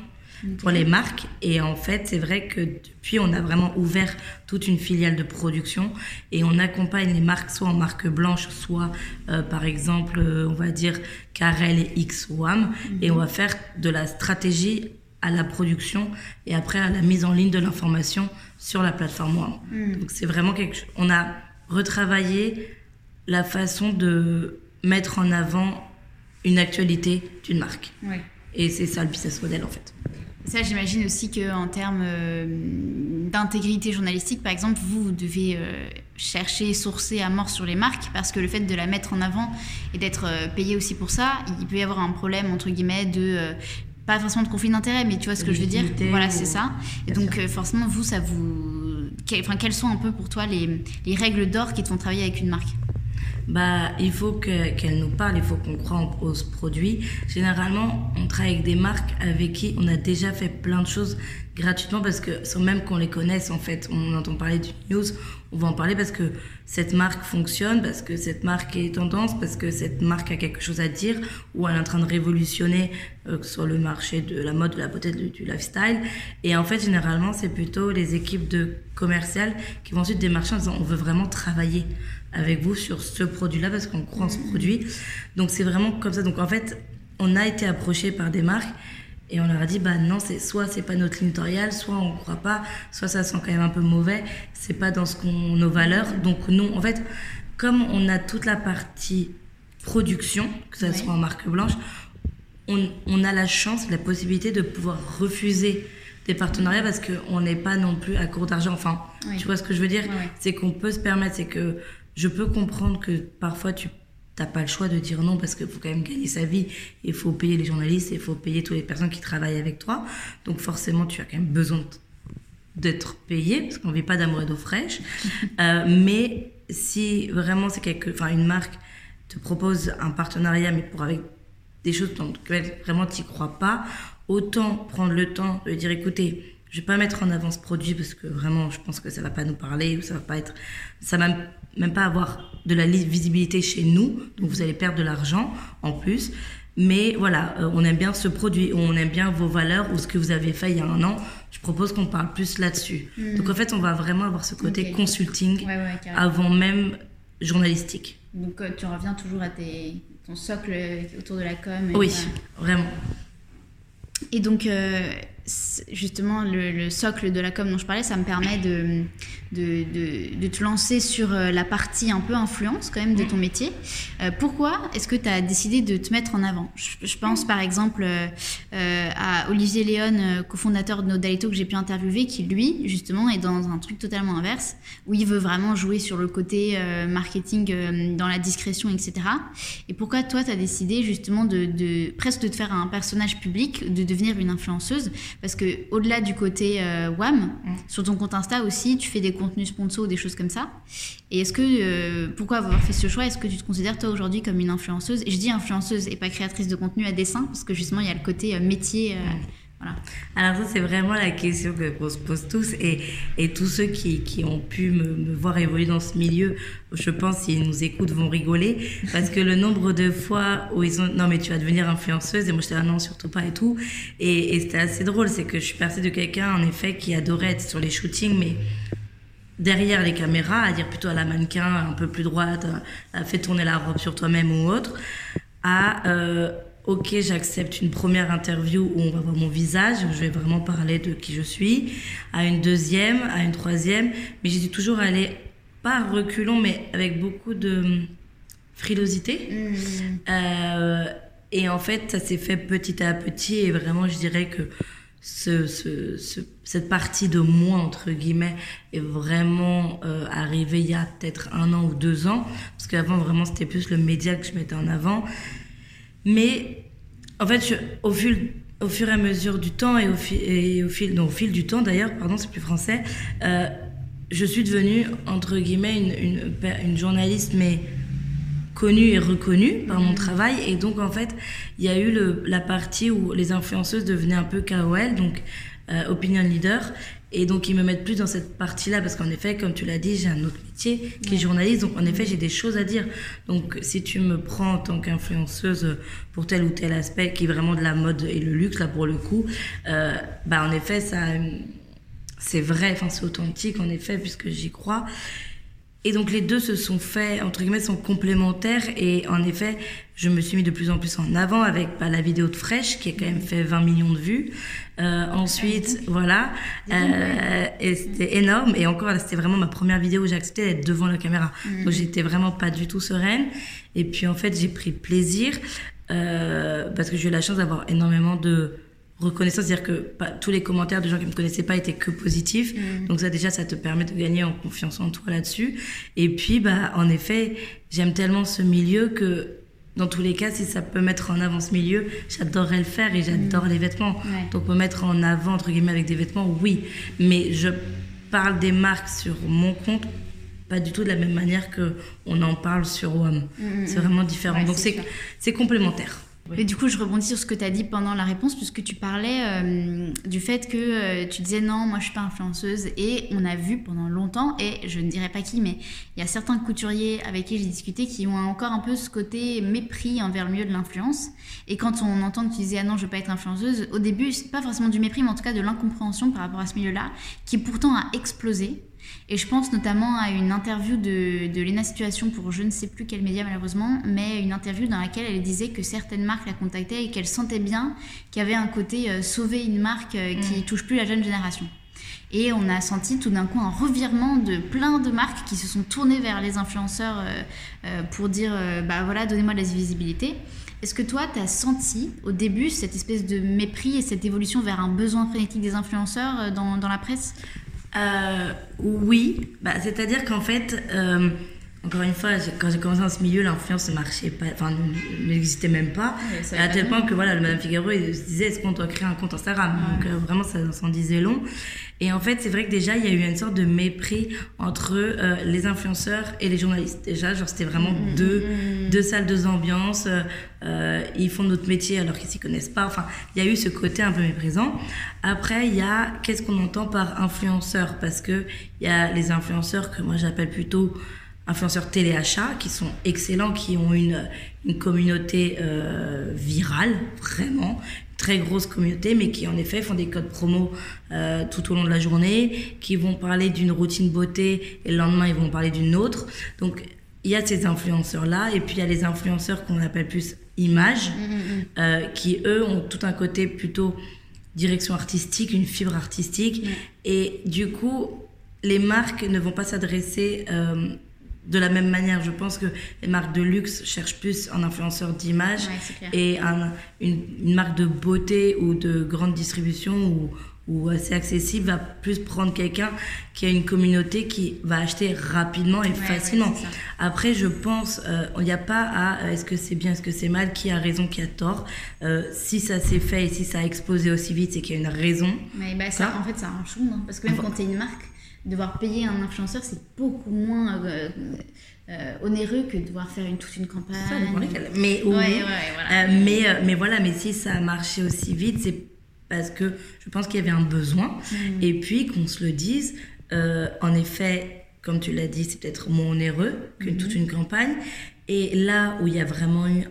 S2: pour les marques. Et en fait, c'est vrai que depuis, on a vraiment ouvert toute une filiale de production et on accompagne les marques soit en marque blanche, soit euh, par exemple, euh, on va dire Carel et X WAM. Et on va faire de la stratégie à la production et après à la mise en ligne de l'information sur la plateforme WAM. Mm. Donc c'est vraiment quelque chose. On a retravaillé la façon de mettre en avant une actualité d'une marque. Et c'est ça le business model en fait.
S1: Ça, j'imagine aussi qu'en termes euh, d'intégrité journalistique, par exemple, vous, vous devez euh, chercher, sourcer à mort sur les marques, parce que le fait de la mettre en avant et d'être euh, payé aussi pour ça, il peut y avoir un problème, entre guillemets, de... pas forcément de conflit d'intérêt, mais tu vois ce que je veux dire Voilà, c'est ça. Et donc, forcément, vous, ça vous... enfin, quelles sont un peu pour toi les, les règles d'or qui te font travailler avec une marque?
S2: Bah, il faut qu'elle nous parle, il faut qu'on croit au produit. Généralement, on travaille avec des marques avec qui on a déjà fait plein de choses gratuitement parce que sans même qu'on les connaisse, en fait, on entend parler du news, on va en parler parce que cette marque fonctionne, parce que cette marque est tendance, parce que cette marque a quelque chose à dire ou elle est en train de révolutionner euh, sur le marché de la mode, de la beauté, du, lifestyle. Et en fait, généralement, c'est plutôt les équipes de commerciales qui vont ensuite démarcher en disant on veut vraiment travailler avec vous sur ce produit-là parce qu'on croit en ce mm. produit. Donc c'est vraiment comme ça. Donc en fait, on a été approché par des marques et on leur a dit bah non, c'est soit c'est pas notre ligne soit on croit pas, soit ça sent quand même un peu mauvais, c'est pas dans ce qu'on nos valeurs. Donc non, en fait, comme on a toute la partie production, que ça soit en marque blanche, on, on, a la chance, la possibilité de pouvoir refuser des partenariats parce qu'on n'est pas non plus à court d'argent. Enfin, tu vois ce que je veux dire? C'est qu'on peut se permettre, c'est que je peux comprendre que parfois tu n'as pas le choix de dire non parce qu'il faut quand même gagner sa vie, il faut payer les journalistes, il faut payer toutes les personnes qui travaillent avec toi. Donc forcément, tu as quand même besoin d'être payé parce qu'on ne vit pas d'amour et d'eau fraîche. Euh, mais si vraiment c'est quelque, enfin une marque te propose un partenariat mais pour avec des choses dans lesquelles vraiment tu crois pas, autant prendre le temps de dire écoutez, je vais pas mettre en avant ce produit parce que vraiment je pense que ça va pas nous parler ou ça va pas être ça va même pas avoir de la visibilité chez nous donc vous allez perdre de l'argent en plus. Mais voilà euh, on aime bien ce produit on aime bien vos valeurs ou ce que vous avez fait il y a un an. Je propose qu'on parle plus là-dessus. Hmm. donc en fait on va vraiment avoir ce côté consulting avant même journalistique.
S1: Donc euh, tu reviens toujours à tes, ton socle autour de la com
S2: oui vraiment.
S1: Et donc, euh, justement, le, socle de la com dont je parlais, ça me permet de, de, de, te lancer sur euh, la partie un peu influence quand même de ton métier. Euh, pourquoi est-ce que tu as décidé de te mettre en avant? Je, pense par exemple euh, à Olivier Léon, cofondateur de Nodalito que j'ai pu interviewer, qui lui, justement, est dans un truc totalement inverse, où il veut vraiment jouer sur le côté marketing dans la discrétion, etc. Et pourquoi toi, tu as décidé justement de, de, presque de te faire un personnage public, de devenir une influenceuse? Parce que au-delà du côté WAM, mm. sur ton compte Insta aussi, tu fais des contenus sponsor ou des choses comme ça. Et est-ce que, euh, pourquoi avoir fait ce choix? Est-ce que tu te considères toi aujourd'hui comme une influenceuse? Et je dis influenceuse et pas créatrice de contenu à dessin, parce que justement il y a le côté euh, métier. Euh, voilà.
S2: Alors ça c'est vraiment la question que se pose tous et, et tous ceux qui, qui ont pu me, voir évoluer dans ce milieu, je pense s'ils nous écoutent vont rigoler. Parce que le nombre de fois où ils ont non mais tu vas devenir influenceuse. Et moi j'étais là non surtout pas et tout. Et, c'était assez drôle. C'est que je suis passée de quelqu'un en effet qui adorait être sur les shootings mais derrière les caméras, à dire plutôt à la mannequin un peu plus droite, à, fait tourner la robe sur toi-même ou autre, à euh, ok j'accepte une première interview où on va voir mon visage, où je vais vraiment parler de qui je suis, à une deuxième, à une troisième, mais j'étais toujours allée, pas reculons, mais avec beaucoup de frilosité. Mmh. Euh, et en fait, ça s'est fait petit à petit et vraiment, je dirais que ce, ce, cette partie de moi, entre guillemets, est vraiment euh, arrivée il y a peut-être un an ou deux ans. Parce qu'avant, vraiment, c'était plus le média que je mettais en avant. Mais, en fait, au, fil, au fur et à mesure du temps, et au, et au fil, non, au fil du temps d'ailleurs, pardon, c'est plus français, euh, je suis devenue, entre guillemets, une, une, une journaliste, mais connue et reconnue par mon travail. Et donc, en fait, il y a eu le, la partie où les influenceuses devenaient un peu KOL. Donc, opinion leader. Et donc, ils me mettent plus dans cette partie-là parce qu'en effet, comme tu l'as dit, j'ai un autre métier qui est journaliste. Donc, en effet, j'ai des choses à dire. Donc, si tu me prends en tant qu'influenceuse pour tel ou tel aspect qui est vraiment de la mode et le luxe, là, pour le coup, euh, bah, en effet, ça, c'est vrai, enfin, c'est authentique, en effet, puisque j'y crois. Et donc les deux se sont faits, entre guillemets, sont complémentaires. Et en effet, je me suis mis de plus en plus en avant avec bah, la vidéo de Fresh, qui a quand même fait 20 millions de vues. Euh, ensuite, voilà. Euh, et c'était énorme. Et encore, c'était vraiment ma première vidéo où j'ai accepté d'être devant la caméra. Mm. Donc j'étais vraiment pas du tout sereine. Et puis en fait, j'ai pris plaisir euh, parce que j'ai eu la chance d'avoir énormément de reconnaissance, c'est-à-dire que tous les commentaires de gens qui me connaissaient pas étaient que positifs. Mm. Donc ça déjà, ça te permet de gagner en confiance en toi là-dessus. Et puis, bah, en effet, j'aime tellement ce milieu que dans tous les cas, si ça peut mettre en avant ce milieu, j'adorerais le faire et j'adore mm. les vêtements. Donc me mettre en avant, entre guillemets, avec des vêtements, oui. Mais je parle des marques sur mon compte pas du tout de la même manière que on en parle sur WAM. Mm, c'est vraiment différent. Donc c'est complémentaire.
S1: Et du coup, je rebondis sur ce que tu as dit pendant la réponse, puisque tu parlais euh, du fait que euh, tu disais non, moi je suis pas influenceuse. Et on a vu pendant longtemps, et je ne dirais pas qui, mais il y a certains couturiers avec qui j'ai discuté qui ont encore un peu ce côté mépris envers le milieu de l'influence. Et quand on entend que tu disais ah non, je veux pas être influenceuse, au début, c'est pas forcément du mépris, mais en tout cas de l'incompréhension par rapport à ce milieu-là, qui pourtant a explosé. Et je pense notamment à une interview de, de Lena Situation pour je ne sais plus quel média malheureusement, mais une interview dans laquelle elle disait que certaines marques la contactaient et qu'elle sentait bien qu'il y avait un côté euh, sauver une marque euh, qui mm. touche plus la jeune génération. Et on a senti tout d'un coup un revirement de plein de marques qui se sont tournées vers les influenceurs euh, pour dire bah voilà, donnez-moi de la visibilité. Est-ce que toi, tu as senti au début cette espèce de mépris et cette évolution vers un besoin frénétique des influenceurs dans, dans la presse?
S2: Euh, oui, bah, c'est-à-dire qu'en fait, euh, encore une fois, quand j'ai commencé dans ce milieu, l'influence ne marchait pas, enfin, n'existait même pas. à tel point que voilà, le Madame Figaro il se disait est-ce qu'on doit créer un compte Instagram? Donc euh, vraiment, ça s'en disait long. Et en fait, c'est vrai que déjà, il y a eu une sorte de mépris entre euh, les influenceurs et les journalistes. Déjà, genre, c'était vraiment mmh, deux, deux salles, deux ambiances. Euh, ils font notre métier alors qu'ils s'y connaissent pas. Enfin, il y a eu ce côté un peu méprisant. Après, il y a qu'est-ce qu'on entend par influenceur? Parce que il y a les influenceurs que moi j'appelle plutôt influenceurs téléachat qui sont excellents, qui ont une, une communauté euh, virale, vraiment, très grosse communauté, mais qui en effet font des codes promo euh, tout au long de la journée, qui vont parler d'une routine beauté et le lendemain ils vont parler d'une autre. Donc il y a ces influenceurs-là, et puis il y a les influenceurs qu'on appelle plus images, mmh, mmh, mmh. euh, qui eux ont tout un côté plutôt direction artistique, une fibre artistique, et du coup les marques ne vont pas s'adresser euh, de la même manière, je pense que les marques de luxe cherchent plus un influenceur d'image et une, marque de beauté ou de grande distribution ou, ou assez accessible va plus prendre quelqu'un qui a une communauté qui va acheter rapidement et facilement. Après, je pense, euh, il n'y a pas à euh, est-ce que c'est bien, est-ce que c'est mal, qui a raison, qui a tort. Euh, si ça s'est fait et si ça a explosé aussi vite, c'est qu'il y a une raison.
S1: Mais bah, ça, en fait, ça un chou, hein, parce que même quand tu es une marque, devoir payer un influenceur, c'est beaucoup moins euh, euh, onéreux que de devoir faire une, toute une campagne.
S2: mais, oui, voilà. Euh, mais, mais voilà, mais si ça a marché aussi vite, c'est parce que je pense qu'il y avait un besoin. Mm. Et puis qu'on se le dise, en effet, comme tu l'as dit, c'est peut-être moins onéreux que mm-hmm. toute une campagne. Et là où il y a vraiment eu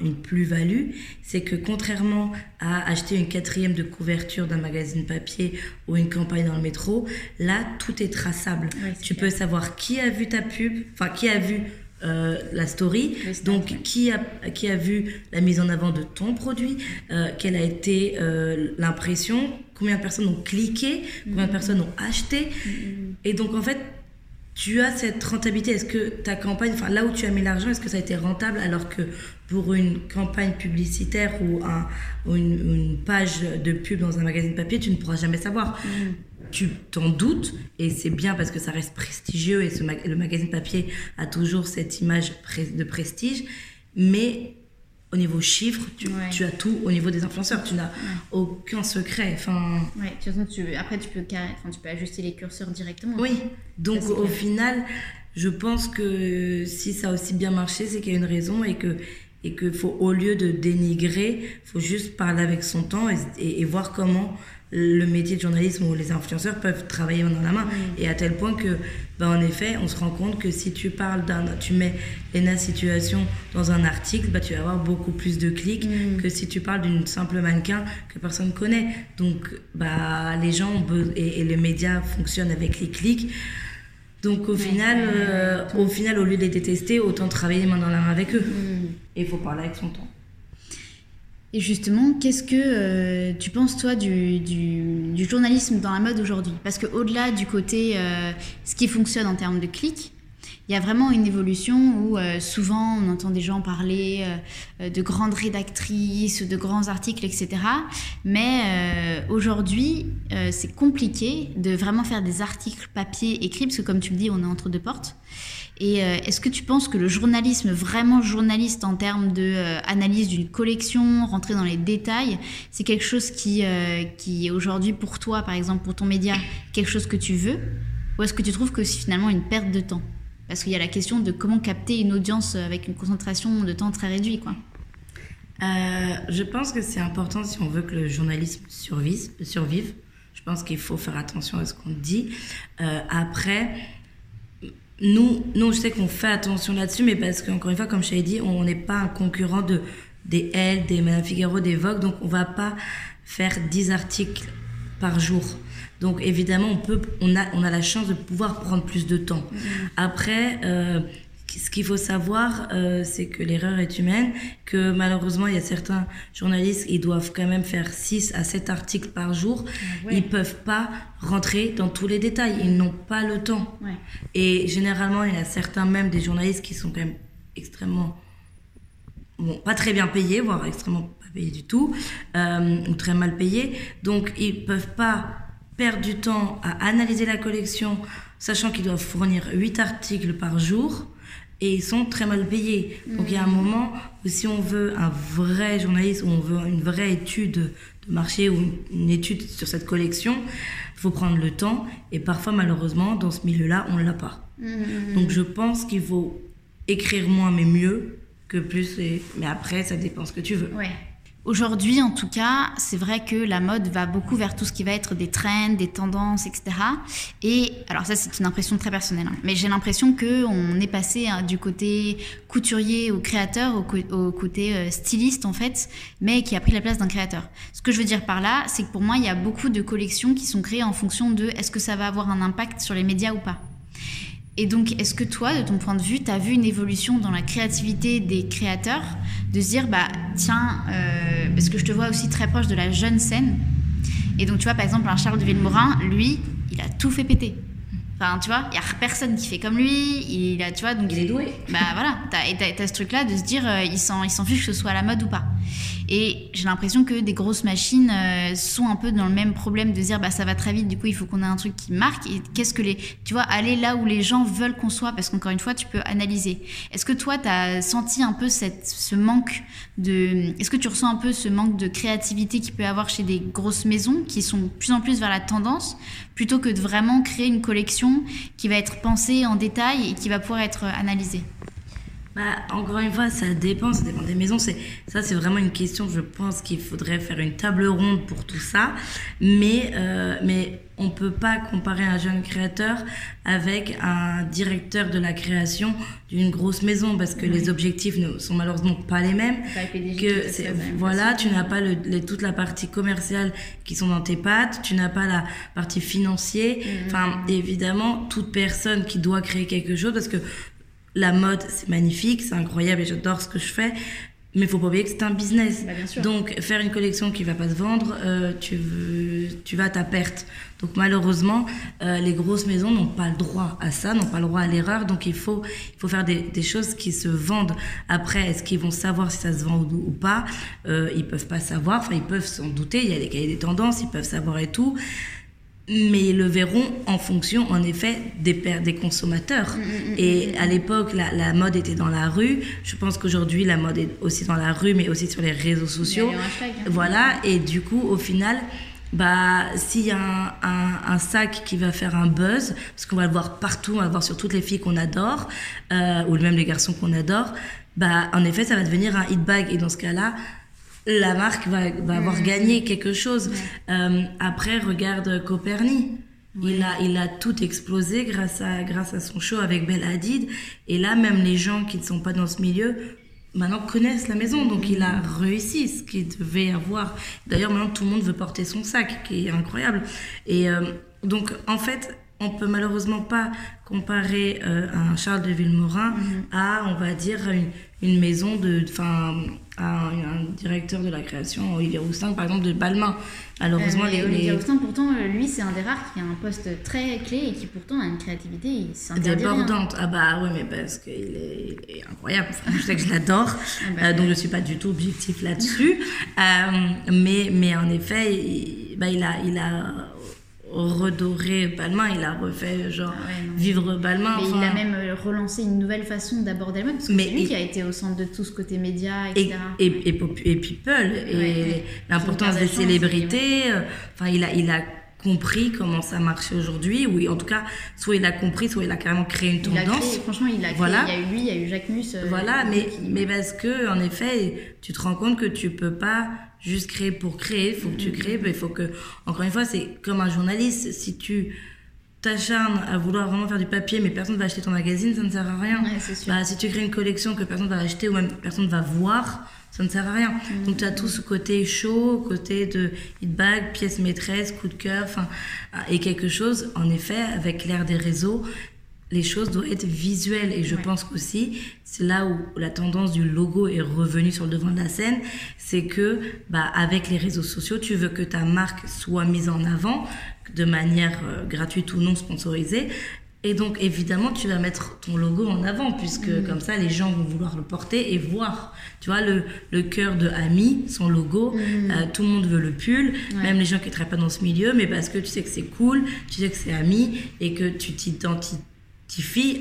S2: une plus-value, c'est que contrairement à acheter une quatrième de couverture d'un magazine papier ou une campagne dans le métro, là, tout est traçable. tu peux savoir qui a vu ta pub, enfin qui a vu euh, la story, donc qui a, qui a vu la mise en avant de ton produit, euh, quelle a été euh, l'impression, combien de personnes ont cliqué, combien de mm-hmm. personnes ont acheté. Mm-hmm. Et donc en fait, tu as cette rentabilité Est-ce que ta campagne, enfin là où tu as mis l'argent, est-ce que ça a été rentable alors que pour une campagne publicitaire ou, un, une, page de pub dans un magazine papier, tu ne pourras jamais savoir mm. Tu t'en doutes et c'est bien parce que ça reste prestigieux et ce le magazine papier a toujours cette image de prestige, mais au niveau chiffres, tu, tu, as tout au niveau des influenceurs. Tu n'as aucun secret. Enfin...
S1: Ouais, de toute façon, tu, après, tu peux, enfin, tu peux ajuster les curseurs directement.
S2: Oui, donc au final, je pense que si ça a aussi bien marché, c'est qu'il y a une raison et que et que faut au lieu de dénigrer, faut juste parler avec son temps et, et, voir comment le métier de journalisme ou les influenceurs peuvent travailler dans la main. Et à tel point que, ben, en effet, on se rend compte que si tu parles d'un, tu mets Lena Situation dans un article, bah, tu vas avoir beaucoup plus de clics mm. que si tu parles d'une simple mannequin que personne connaît. Donc, bah, les gens et, et les médias fonctionnent avec les clics. Donc au final, euh, au final, au lieu de les détester, autant travailler main dans la main avec eux. Mm. Et il faut parler avec son temps.
S1: Et justement, qu'est-ce que euh, tu penses, toi, du, journalisme dans la mode aujourd'hui? Parce qu'au-delà du côté, euh, ce qui fonctionne en termes de clics, il y a vraiment une évolution où euh, souvent on entend des gens parler de grandes rédactrices, de grands articles, etc. Mais aujourd'hui, c'est compliqué de vraiment faire des articles papier écrits, parce que comme tu le dis, on est entre deux portes. Et euh, est-ce que tu penses que le journalisme, vraiment journaliste en termes de euh, d'une collection, rentrer dans les détails, c'est quelque chose qui, euh, qui est aujourd'hui pour toi, par exemple pour ton média, quelque chose que tu veux? Ou est-ce que tu trouves que c'est finalement une perte de temps? Parce qu'il y a la question de comment capter une audience avec une concentration de temps très réduite, quoi.
S2: je pense que c'est important si on veut que le journalisme survive. survive. Je pense qu'il faut faire attention à ce qu'on dit. après, nous, nous, je sais qu'on fait attention là-dessus, mais parce qu'encore une fois, comme je t'avais dit, on n'est pas un concurrent de, des Elle, des Madame Figaro, des Vogue, donc on va pas faire 10 articles par jour. Donc évidemment, on, peut, on, a, on a la chance de pouvoir prendre plus de temps. Mm-hmm. Après, euh, ce qu'il faut savoir, euh, c'est que l'erreur est humaine, que malheureusement, il y a certains journalistes, ils doivent quand même faire 6 à 7 articles par jour. Ah ils peuvent pas rentrer dans tous les détails. Ils n'ont pas le temps. Et généralement, il y a certains même des journalistes qui sont quand même extrêmement, bon, pas très bien payés, voire extrêmement pas payés du tout, euh, ou très mal payés. Donc, ils peuvent pas perdre du temps à analyser la collection, sachant qu'ils doivent fournir 8 articles par jour et ils sont très mal payés. Donc il y a un mm. moment où si on veut un vrai journaliste, ou on veut une vraie étude de marché ou une étude sur cette collection, il faut prendre le temps. Et parfois, malheureusement, dans ce milieu-là, on ne l'a pas. Mm. Donc je pense qu'il faut écrire moins mais mieux que plus. Et... Mais après, ça dépend ce que tu veux.
S1: Ouais. Aujourd'hui, en tout cas, c'est vrai que la mode va beaucoup vers tout ce qui va être des trends, des tendances, etc. Et alors ça, c'est une impression très personnelle, hein. mais j'ai l'impression que on est passé hein, du côté couturier au créateur, au, côté euh, styliste en fait, mais qui a pris la place d'un créateur. Ce que je veux dire par là, c'est que pour moi, il y a beaucoup de collections qui sont créées en fonction de est-ce que ça va avoir un impact sur les médias ou pas. Et donc, est-ce que toi, de ton point de vue, tu as vu une évolution dans la créativité des créateurs de se dire, bah tiens, euh, parce que je te vois aussi très proche de la jeune scène. Et donc, tu vois, par exemple, un Charles de Villemorin, lui, il a tout fait péter. Enfin, tu vois, il y a personne qui fait comme lui. Il a, tu vois, donc
S2: il est doué.
S1: Bah voilà, t'as, as, ce truc-là de se dire, euh, il s'en, il s'en fiche que ce soit à la mode ou pas. Et j'ai l'impression que des grosses machines euh, sont un peu dans le même problème de dire bah ça va très vite, du coup il faut qu'on ait un truc qui marque. Et qu'est-ce que les, tu vois, aller là où les gens veulent qu'on soit, parce qu'encore une fois tu peux analyser. Est-ce que toi tu as senti un peu cette, ce manque de, est-ce que tu ressens un peu ce manque de créativité qu'il peut avoir chez des grosses maisons qui sont de plus en plus vers la tendance, plutôt que de vraiment créer une collection qui va être pensée en détail et qui va pouvoir être analysée?
S2: Bah, encore une fois, ça dépend, ça dépend des maisons. C'est, ça, c'est vraiment une question. Je pense qu'il faudrait faire une table ronde pour tout ça. Mais, euh, mais on peut pas comparer un jeune créateur avec un directeur de la création d'une grosse maison parce que les objectifs ne sont malheureusement pas les mêmes. que c'est, voilà, tu n'as pas le, toute la partie commerciale qui sont dans tes pattes, tu n'as pas la partie financière. Mm. Enfin, évidemment, toute personne qui doit créer quelque chose parce que la mode, c'est magnifique, c'est incroyable et j'adore ce que je fais. Mais il faut pas oublier que c'est un business.
S1: Bah,
S2: Donc, faire une collection qui va pas se vendre, euh, tu, veux, tu vas à ta perte. Donc, malheureusement, euh, les grosses maisons n'ont pas le droit à ça, n'ont pas le droit à l'erreur. Donc, il faut, il faut faire des, des choses qui se vendent. Après, est-ce qu'ils vont savoir si ça se vend ou, ou pas? Euh, Ils peuvent pas savoir. Enfin, ils peuvent s'en douter. Il y a les cahiers des tendances, ils peuvent savoir et tout mais ils le verront en fonction, en effet, des, des consommateurs. Mm, mm, mm, et à l'époque, la, la, mode était dans la rue. Je pense qu'aujourd'hui, la mode est aussi dans la rue, mais aussi sur les réseaux sociaux.
S1: Hein.
S2: Voilà. Et du coup, au final, bah, s'il y a un, un, un, sac qui va faire un buzz, parce qu'on va le voir partout, on va le voir sur toutes les filles qu'on adore, euh, ou même les garçons qu'on adore, bah, en effet, ça va devenir un hit bag. Et dans ce cas-là, la marque va, va avoir mm. gagné quelque chose. Euh, après, regarde Copernic. Il, a, il a tout explosé grâce à, grâce à son show avec Belle Hadid. Et là, même les gens qui ne sont pas dans ce milieu maintenant connaissent la maison. Donc il a réussi ce qu'il devait avoir. D'ailleurs, maintenant tout le monde veut porter son sac, qui est incroyable. Et euh, donc en fait, on peut malheureusement pas comparer euh, un Charles de Villemorin mhm. à, on va dire, une, une maison de, enfin, à un, directeur de la création, Olivier Roustin, par exemple, de Balmain.
S1: Malheureusement, euh, les, Olivier Roustin, pourtant, euh, lui, c'est un des rares qui a un poste très clé et qui pourtant a une créativité
S2: débordante. Ah bah oui, mais parce qu'il est, il est incroyable. je sais que je l'adore, ah bah donc je suis pas du tout objectif là-dessus. mais, mais en effet, il, bah, il a, il a redoré Balmain, il a refait genre ah vivre Balmain.
S1: Mais il a même euh, relancé une nouvelle façon d'aborder le parce que c'est lui qui a été au centre de tout ce côté média, etc.
S2: Et, et, et, people, et l'importance des célébrités. Euh, enfin, il a, il a compris comment ça marchait aujourd'hui, ou en tout cas, soit il a compris, soit il a carrément créé une tendance.
S1: franchement, il a créé, voilà. il y a eu lui, il y a eu Jacques Mus.
S2: Euh, voilà, mais, mais parce que, en effet, tu te rends compte que tu peux pas juste créer pour créer, il faut que tu crées, il faut que, encore une fois, c'est comme un journaliste, si tu t'acharnes à vouloir vraiment faire du papier, mais personne va acheter ton magazine, ça ne sert à rien. Bah, si tu crées une collection que personne va acheter ou même personne va voir, ça ne sert à rien. Mm. Donc tu as tout ce côté chaud, côté de hit bag, pièce maîtresse, coup de cœur, et quelque chose, en effet, avec l'ère des réseaux, les choses doivent être visuelles. Et je pense qu'aussi, c'est là où la tendance du logo est revenue sur le devant de la scène, c'est que, bah, avec les réseaux sociaux, tu veux que ta marque soit mise en avant de manière euh, gratuite ou non sponsorisée. Et donc, évidemment, tu vas mettre ton logo en avant, puisque mm. comme ça, les gens vont vouloir le porter et voir. Tu vois, le, le cœur de Ami, son logo, mm. euh, tout le monde veut le pull, même les gens qui ne travaillent pas dans ce milieu, mais parce que tu sais que c'est cool, tu sais que c'est Ami et que tu t'identifies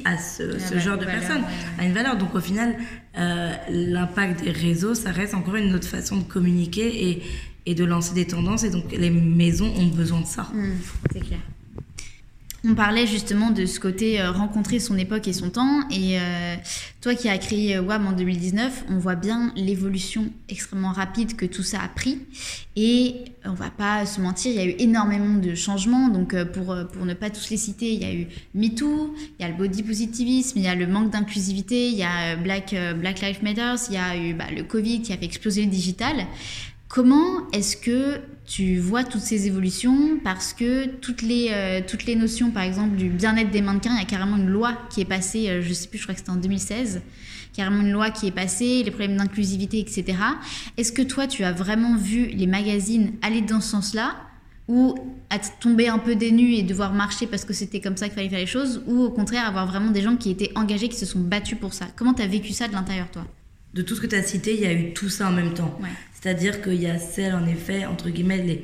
S2: à ce, ce genre de personne, à une valeur. Donc, au final, euh, l'impact des réseaux, ça reste encore une autre façon de communiquer et, et de lancer des tendances. Et donc, les maisons ont besoin de ça.
S1: Mm, c'est clair. On parlait justement de ce côté euh, rencontrer son époque et son temps. Et euh, toi qui as créé euh, WAM en 2019, on voit bien l'évolution extrêmement rapide que tout ça a pris. Et on va pas se mentir, il y a eu énormément de changements. Donc pour, pour ne pas tous les citer, il y a eu MeToo, il y a le body positivisme, il y a le manque d'inclusivité, il y a Black, Black Lives Matter, il y a eu bah, le Covid qui a fait exploser le digital. Comment est-ce que tu vois toutes ces évolutions parce que toutes les, euh, toutes les notions, par exemple, du bien-être des mannequins, il y a carrément une loi qui est passée, euh, je sais plus, je crois que c'était en 2016, carrément une loi qui est passée, les problèmes d'inclusivité, etc. Est-ce que toi, tu as vraiment vu les magazines aller dans ce sens-là ou à tomber un peu dénu et devoir marcher parce que c'était comme ça qu'il fallait faire les choses, ou au contraire avoir vraiment des gens qui étaient engagés, qui se sont battus pour ça? Comment tu as vécu ça de l'intérieur, toi?
S2: De tout ce que tu as cité, il y a eu tout ça en même temps. Ouais. C'est-à-dire qu'il y a celles, en effet, entre guillemets,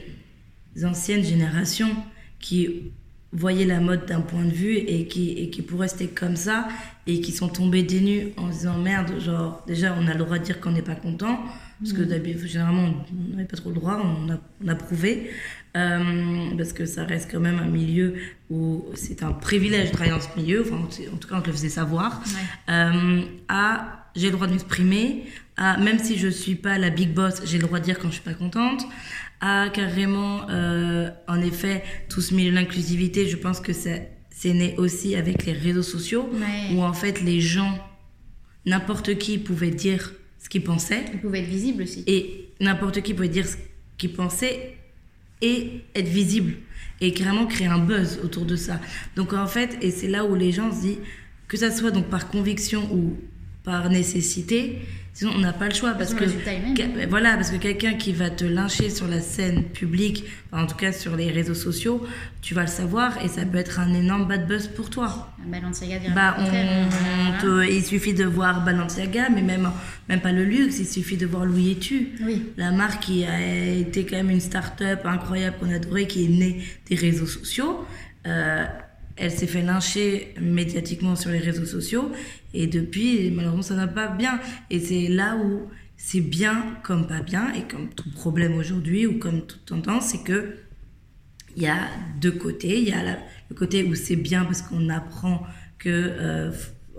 S2: les anciennes générations qui voyaient la mode d'un point de vue et qui, et qui pour rester comme ça et qui sont tombées dénues en se disant merde, genre, déjà, on a le droit de dire qu'on n'est pas content, parce que mmh. généralement, on n'avait pas trop le droit, on a, on a prouvé. Euh, parce que ça reste quand même un milieu où c'est un privilège de travailler dans ce milieu, enfin, en tout cas, on te le faisait savoir, euh, à j'ai le droit de m'exprimer, à même si je suis pas la big boss, j'ai le droit de dire quand je suis pas contente, à carrément, euh, en effet, tout ce milieu de l'inclusivité, je pense que c'est né aussi avec les réseaux sociaux, où en fait les gens, n'importe qui pouvait dire ce qu'il pensait.
S1: Il pouvait être visible aussi.
S2: Et n'importe qui pouvait dire ce qu'il pensait et être visible. Et carrément créer un buzz autour de ça. Donc en fait, et c'est là où les gens se disent, que ça soit donc par conviction ou par nécessité, sinon on n'a pas le choix parce que voilà parce que quelqu'un qui va te lyncher sur la scène publique, en tout cas sur les réseaux sociaux, tu vas le savoir et ça peut être un énorme bad buzz pour toi.
S1: Balenciaga
S2: bah, on, il suffit de voir Balenciaga, mais même même pas le luxe, il suffit de voir Louis et tu.
S1: Oui.
S2: La marque qui a été quand même une start-up incroyable qu'on adorait, qui est née des réseaux sociaux. Euh, elle s'est fait lyncher médiatiquement sur les réseaux sociaux et depuis, malheureusement, ça n'a pas bien. Et c'est là où c'est bien comme pas bien et comme tout problème aujourd'hui ou comme toute tendance, c'est que il y a deux côtés. Il y a le côté où c'est bien parce qu'on apprend que euh,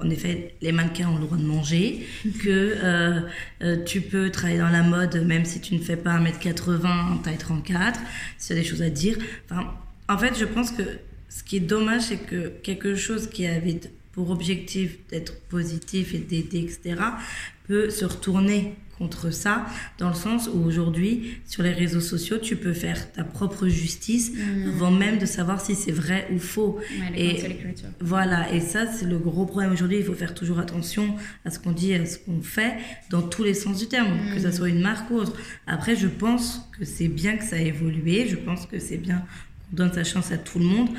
S2: en effet, les mannequins ont le droit de manger, que euh, euh, tu peux travailler dans la mode même si tu ne fais pas 1m80, taille 34, s'il y a des choses à dire. Enfin, en fait, je pense que ce qui est dommage, c'est que quelque chose qui avait pour objectif d'être positif et d'aider, etc., peut se retourner contre ça, dans le sens où aujourd'hui, sur les réseaux sociaux, tu peux faire ta propre justice mmh. avant même de savoir si c'est vrai ou faux. et voilà, et ça, c'est le gros problème aujourd'hui. Il faut faire toujours attention à ce qu'on dit, à ce qu'on fait, dans tous les sens du terme, que ce mmh. soit une marque ou autre. Après, je pense que c'est bien que ça a évolué. Je pense que c'est bien qu'on donne sa chance à tout le monde,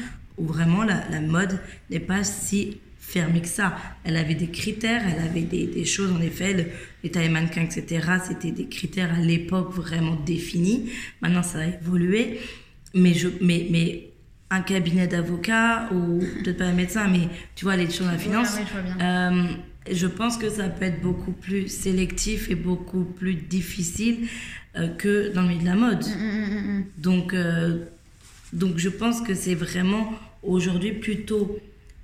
S2: où vraiment la, la mode n'est pas si fermée que ça. Elle avait des critères, elle avait des, des choses, en effet, le, les tailles mannequins, etc. C'était des critères à l'époque vraiment définis. Maintenant, ça a évolué. Mais, je, mais, mais un cabinet d'avocat, ou peut-être pas un médecin, mais tu vois, les choses de la finance, euh, je pense que ça peut être beaucoup plus sélectif et beaucoup plus difficile euh, que dans le milieu de la mode. Mm, mm, mm, donc, euh, donc, je pense que c'est vraiment aujourd'hui plutôt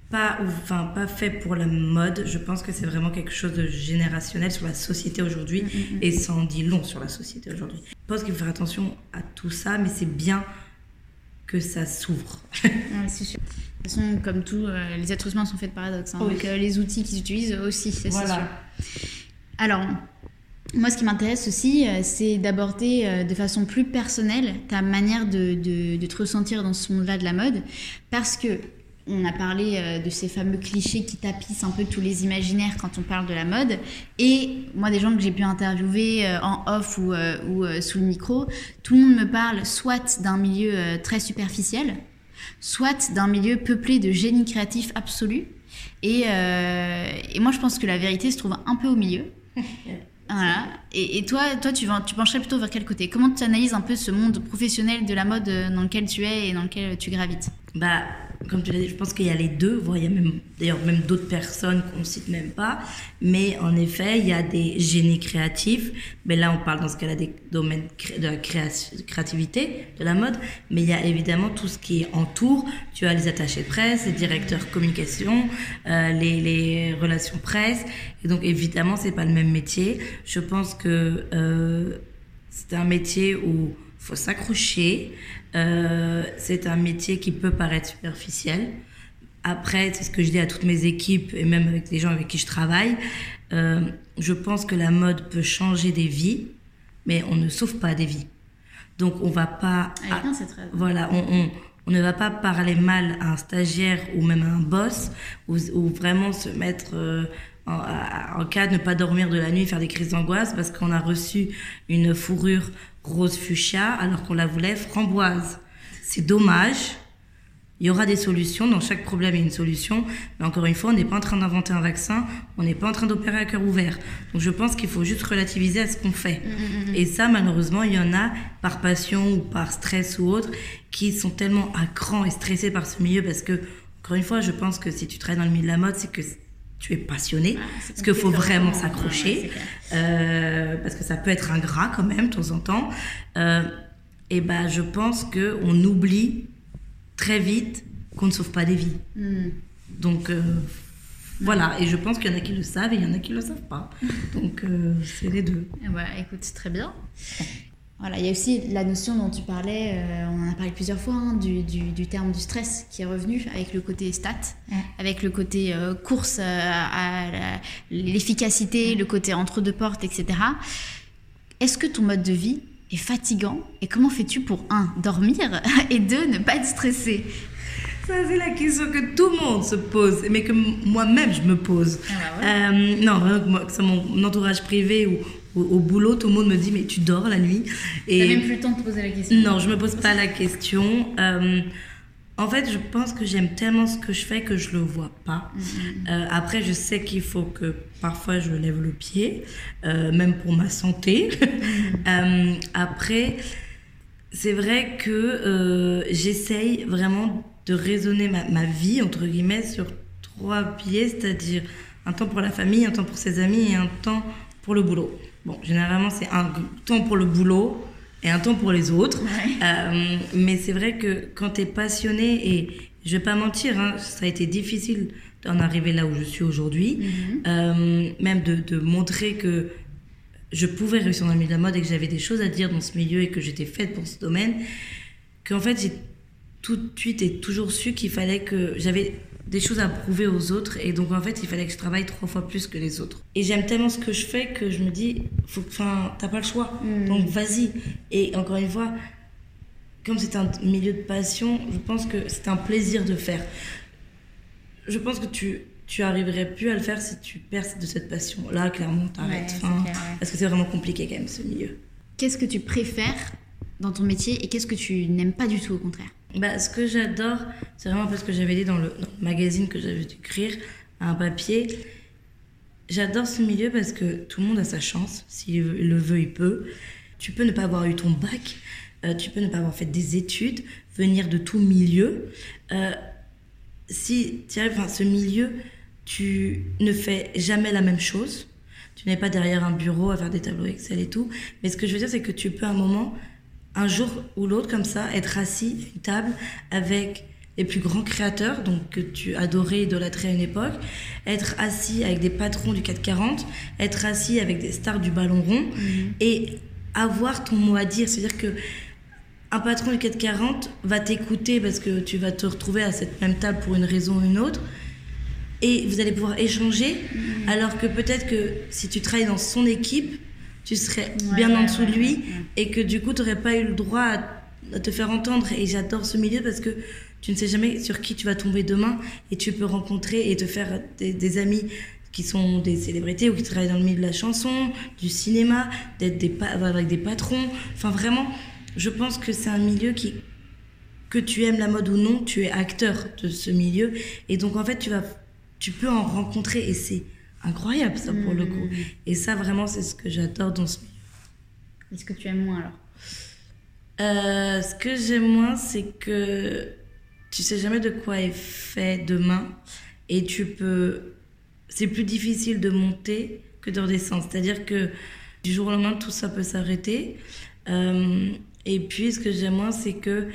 S2: pas, enfin, pas fait pour la mode. Je pense que c'est vraiment quelque chose de générationnel sur la société aujourd'hui mm, mm, mm. et ça en dit long sur la société aujourd'hui. Je pense qu'il faut faire attention à tout ça, mais c'est bien que ça s'ouvre.
S1: c'est sûr. De toute façon, comme tout, euh, les êtres humains sont faits de paradoxes. Hein, Donc, euh, les outils qu'ils utilisent aussi, c'est sûr. Alors, moi, ce qui m'intéresse aussi, euh, c'est d'aborder de façon plus personnelle ta manière de, te ressentir dans ce monde-là de la mode. Parce que on a parlé euh, de ces fameux clichés qui tapissent un peu tous les imaginaires quand on parle de la mode. Et moi, des gens que j'ai pu interviewer euh, en off ou, euh, sous le micro, tout le monde me parle soit d'un milieu très superficiel, soit d'un milieu peuplé de génie créatif absolu. Et, moi, je pense que la vérité se trouve un peu au milieu. Voilà. Et, toi, toi tu, pencherais plutôt vers quel côté? Comment tu analyses un peu ce monde professionnel de la mode dans lequel tu es et dans lequel tu gravites?
S2: Bah, comme tu l'as dit, je pense qu'il y a les deux, il y a même, d'ailleurs même d'autres personnes qu'on ne cite même pas, mais en effet, il y a des génies créatifs, mais là on parle dans ce cas-là des domaines de la créativité, de la mode, mais il y a évidemment tout ce qui entoure, tu as les attachés de presse, les directeurs communication, euh, les, relations presse, et donc évidemment c'est pas le même métier, je pense que euh, c'est un métier où faut s'accrocher. Euh, c'est un métier qui peut paraître superficiel. Après, c'est ce que je dis à toutes mes équipes et même avec les gens avec qui je travaille. Euh, je pense que la mode peut changer des vies, mais on ne sauve pas des vies. Donc on va pas. voilà, on, on, ne va pas parler mal à un stagiaire ou même à un boss ou, vraiment se mettre euh, en, en, cas de ne pas dormir de la nuit, faire des crises d'angoisse parce qu'on a reçu une fourrure rose fuchsia alors qu'on la voulait framboise. C'est dommage. Il y aura des solutions. Dans chaque problème, il y a une solution. Mais encore une fois, on n'est pas en train d'inventer un vaccin. On n'est pas en train d'opérer à cœur ouvert. Donc, je pense qu'il faut juste relativiser à ce qu'on fait. Mm, mm, mm, Et ça, malheureusement, il y en a, par passion ou par stress ou autre, qui sont tellement à cran et stressés par ce milieu parce que, encore une fois, je pense que si tu travailles dans le milieu de la mode, c'est que tu es passionné, parce qu'il faut vraiment s'accrocher, euh, parce que ça peut être ingrat quand même de temps en temps. Euh, et ben, je pense que on oublie très vite qu'on ne sauve pas des vies. Hmm. Donc euh, voilà, et je pense qu'il y en a qui le savent et il y en a qui le savent pas. Donc c'est les deux.
S1: Ouais, écoute, très bien. Voilà, il y a aussi la notion dont tu parlais, euh, on en a parlé plusieurs fois, hein, du, du, terme du stress qui est revenu avec le côté stat, avec le côté euh, course euh, à, l'efficacité, le côté entre deux portes, etc. Est-ce que ton mode de vie est fatigant et comment fais-tu pour, un, dormir et deux, ne pas être stressé?
S2: Ça, c'est la question que tout le monde se pose, mais que moi-même, je me pose. Ah bah non, que c'est mon entourage privé ou, au, boulot, tout le monde me dit mais tu dors la nuit.
S1: Et n'as même plus le temps de te poser la question.
S2: Non, je me pose pas la question. Euh, en fait, je pense que j'aime tellement ce que je fais que je le vois pas. Mm-hmm. Euh, après, je sais qu'il faut que parfois je lève le pied, euh, même pour ma santé. Après, c'est vrai que j'essaye vraiment de raisonner ma, ma, vie, entre guillemets, sur trois pieds, c'est-à-dire un temps pour la famille, un temps pour ses amis et un temps pour le boulot. Bon, généralement, c'est un temps pour le boulot et un temps pour les autres. Euh, mais c'est vrai que quand tu es passionné, et je vais pas mentir, hein, ça a été difficile d'en arriver là où je suis aujourd'hui.
S1: Mhm.
S2: Euh, même de, de montrer que je pouvais réussir dans le milieu de la mode et que j'avais des choses à dire dans ce milieu et que j'étais faite pour ce domaine. Qu'en fait, j'ai tout de suite et toujours su qu'il fallait que j'avais des choses à prouver aux autres. Et donc en fait il fallait que je travaille trois fois plus que les autres. Et j'aime tellement ce que je fais que je me dis enfin t'as pas le choix.
S1: Mm.
S2: donc vas-y. Et encore une fois comme c'est un milieu de passion je pense que c'est un plaisir de faire. Je pense que tu tu arriverais plus à le faire si tu perces de cette passion. Là clairement t'arrêtes.
S1: Ouais, c'est
S2: Enfin,
S1: clair, ouais.
S2: parce que c'est vraiment compliqué quand même ce milieu.
S1: Qu'est-ce que tu préfères dans ton métier et qu'est-ce que tu n'aimes pas du tout au contraire?
S2: Bah, ce que j'adore, c'est vraiment parce que j'avais dit dans le, magazine que j'avais dû écrire, un papier. J'adore ce milieu parce que tout le monde a sa chance. S'il le veut, il peut. Tu peux ne pas avoir eu ton bac, euh, tu peux ne pas avoir fait des études, venir de tout milieu. Euh, si tu à ce milieu, tu ne fais jamais la même chose. Tu n'es pas derrière un bureau à faire des tableaux Excel et tout. Mais ce que je veux dire, c'est que tu peux à un moment, un jour ou l'autre, comme ça, être assis à une table avec les plus grands créateurs, donc que tu adorais, idolâtrais à une époque, être assis avec des patrons du 440, être assis avec des stars du ballon rond et avoir ton mot à dire. C'est-à-dire que un patron du 440 va t'écouter parce que tu vas te retrouver à cette même table pour une raison ou une autre. Et vous allez pouvoir échanger, alors que peut-être que si tu travailles dans son équipe, tu serais
S1: Ouais,
S2: bien en dessous de lui et que du coup, tu n'aurais pas eu le droit à, à te faire entendre. Et j'adore ce milieu parce que tu ne sais jamais sur qui tu vas tomber demain et tu peux rencontrer et te faire des, des amis qui sont des célébrités ou qui travaillent dans le milieu de la chanson, du cinéma, d'être des avec des patrons. Enfin, vraiment, je pense que c'est un milieu qui, que tu aimes la mode ou non, tu es acteur de ce milieu. Et donc, en fait, tu, vas, tu peux en rencontrer et c'est incroyable, ça, pour le coup. Et ça, vraiment, c'est ce que j'adore dans ce milieu.
S1: Est-ce que tu aimes moins alors?
S2: Euh, ce que j'aime moins, c'est que tu sais jamais de quoi est fait demain et tu peux. C'est plus difficile de monter que de redescendre. C'est-à-dire que du jour au lendemain, tout ça peut s'arrêter. Euh, et puis, ce que j'aime moins, c'est que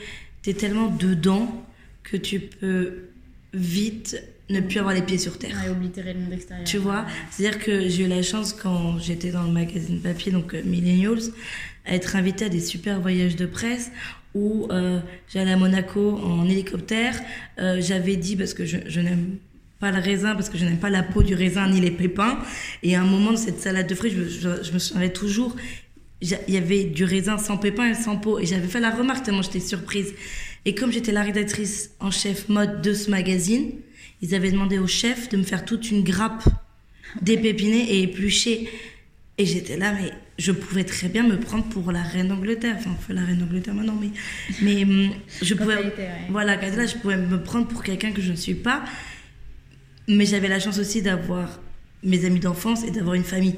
S2: tu es tellement dedans que tu peux vite ne plus avoir les pieds sur terre.
S1: Ouais, oblitérer le monde extérieur.
S2: Tu vois, c'est-à-dire que j'ai eu la chance quand j'étais dans le magazine papier, donc euh, Millennials, à être invitée à des super voyages de presse où euh, j'allais à Monaco en hélicoptère. Euh, J'avais dit, parce que je, je n'aime pas le raisin, parce que je n'aime pas la peau du raisin ni les pépins. Et à un moment de cette salade de fruits, je, me- je, je me souviens toujours, il y avait du raisin sans pépins et sans peau. Et j'avais fait la remarque tellement j'étais surprise. Et comme j'étais la rédactrice en chef mode de ce magazine, ils avaient demandé au chef de me faire toute une grappe d'épépinés et épluchés. Et j'étais là, mais je pouvais très bien me prendre pour la reine d'Angleterre. Enfin, on fait la reine d'Angleterre maintenant, mais, mais hum, je pouvais.
S1: ouais.
S2: Voilà, là, je pouvais me prendre pour quelqu'un que je ne suis pas. Mais j'avais la chance aussi d'avoir mes amis d'enfance et d'avoir une famille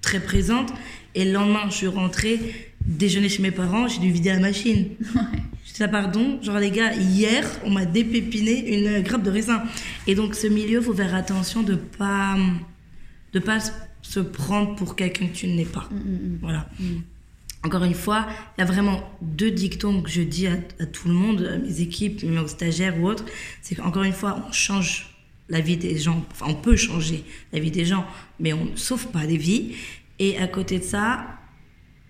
S2: très présente. Et le lendemain, je suis rentrée, déjeuner chez mes parents, j'ai dû vider la machine. J'étais là, pardon, genre les gars, hier, on m'a dépépiné une grappe de raisin. Et donc, ce milieu, faut faire attention de pas, de pas se prendre pour quelqu'un que tu n'es pas.
S1: Mm,
S2: Voilà. Encore une fois, il y a vraiment deux dictons que je dis à, à tout le monde, à mes équipes, même aux stagiaires ou autres. C'est qu'encore une fois, on change la vie des gens. Enfin, on peut changer la vie des gens, mais on ne sauve pas des vies. Et à côté de ça,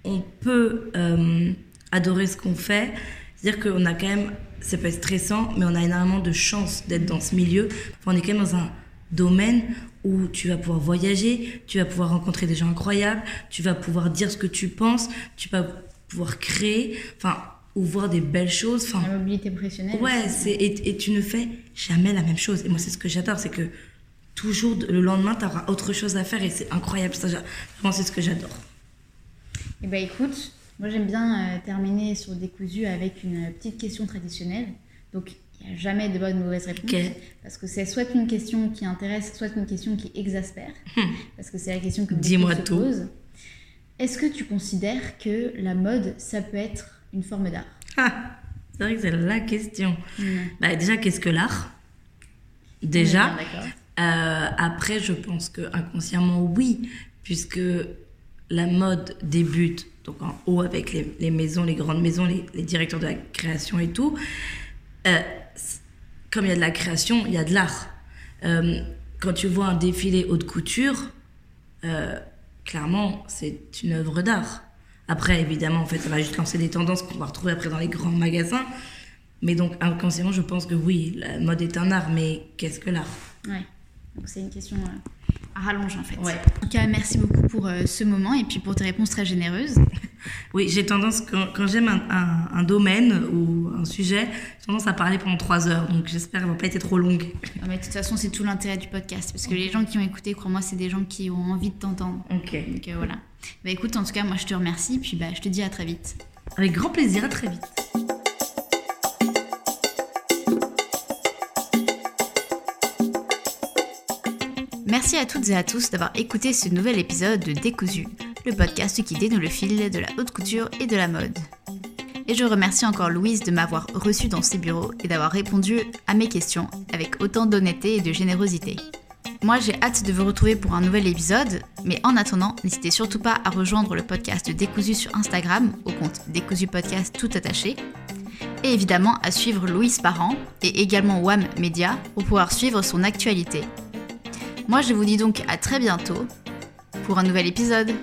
S2: on peut euh, adorer ce qu'on fait. C'est-à-dire qu'on a quand même, ça peut être stressant, mais on a énormément de chance d'être dans ce milieu. Enfin, on est quand même dans un domaine où tu vas pouvoir voyager, tu vas pouvoir rencontrer des gens incroyables, tu vas pouvoir dire ce que tu penses, tu vas pouvoir créer, enfin, ou voir des belles choses. Enfin,
S1: La mobilité professionnelle.
S2: Ouais, c'est, et, et tu ne fais jamais la même chose. Et moi, c'est ce que j'adore, c'est que toujours le lendemain, tu auras autre chose à faire et c'est incroyable. Ça, vraiment, c'est ce que j'adore.
S1: Eh ben écoute, moi j'aime bien euh, terminer sur Décousu avec une petite question traditionnelle. Donc il n'y a jamais de bonne ou mauvaise réponse. Parce que c'est soit une question qui intéresse, soit une question qui exaspère. Parce que c'est la question que beaucoup
S2: Hmm. Dis-moi
S1: se
S2: tout.
S1: posent. Est-ce que tu considères que la mode, ça peut être une forme d'art?
S2: Ah, c'est vrai que c'est la question.
S1: Mm.
S2: Bah, déjà, qu'est-ce que l'art? Déjà.
S1: bien.
S2: Euh, après, je pense que inconsciemment, oui, puisque la mode débute donc en haut avec les, maisons, les grandes maisons, les, directeurs de la création et tout. Euh, comme il y a de la création, il y a de l'art. Euh, quand tu vois un défilé haute couture, euh, clairement, c'est une œuvre d'art. Après, évidemment, en fait, ça va juste lancer des tendances qu'on va retrouver après dans les grands magasins. Mais donc, inconsciemment, je pense que oui, la mode est un art, mais qu'est-ce que l'art?
S1: Ouais, c'est une question rallonge en fait.
S2: Ouais.
S1: En tout cas, merci beaucoup pour ce moment et puis pour tes réponses très généreuses.
S2: Oui, j'ai tendance, quand, j'aime un, domaine ou un sujet, j'ai tendance à parler pendant trois heures. Donc j'espère qu'elle ne va pas être trop longue.
S1: mais de toute façon, c'est tout l'intérêt du podcast. Parce que les gens qui ont écouté, crois-moi, c'est des gens qui ont envie de t'entendre.
S2: Ok.
S1: Donc euh, voilà. Bah écoute, en tout cas, moi je te remercie. Puis bah, je te dis à très vite.
S2: Avec grand plaisir, à très vite.
S1: Merci à toutes et à tous d'avoir écouté ce nouvel épisode de Décousu le podcast qui dénoue le fil de la haute couture et de la mode. Et je remercie encore Louise de m'avoir reçue dans ses bureaux et d'avoir répondu à mes questions avec autant d'honnêteté et de générosité. Moi, j'ai hâte de vous retrouver pour un nouvel épisode, mais en attendant, n'hésitez surtout pas à rejoindre le podcast Décousu sur Instagram au compte Décousu Podcast tout attaché, et évidemment à suivre Louise Parent et également WAM Media pour pouvoir suivre son actualité. Moi, je vous dis donc à très bientôt pour un nouvel épisode.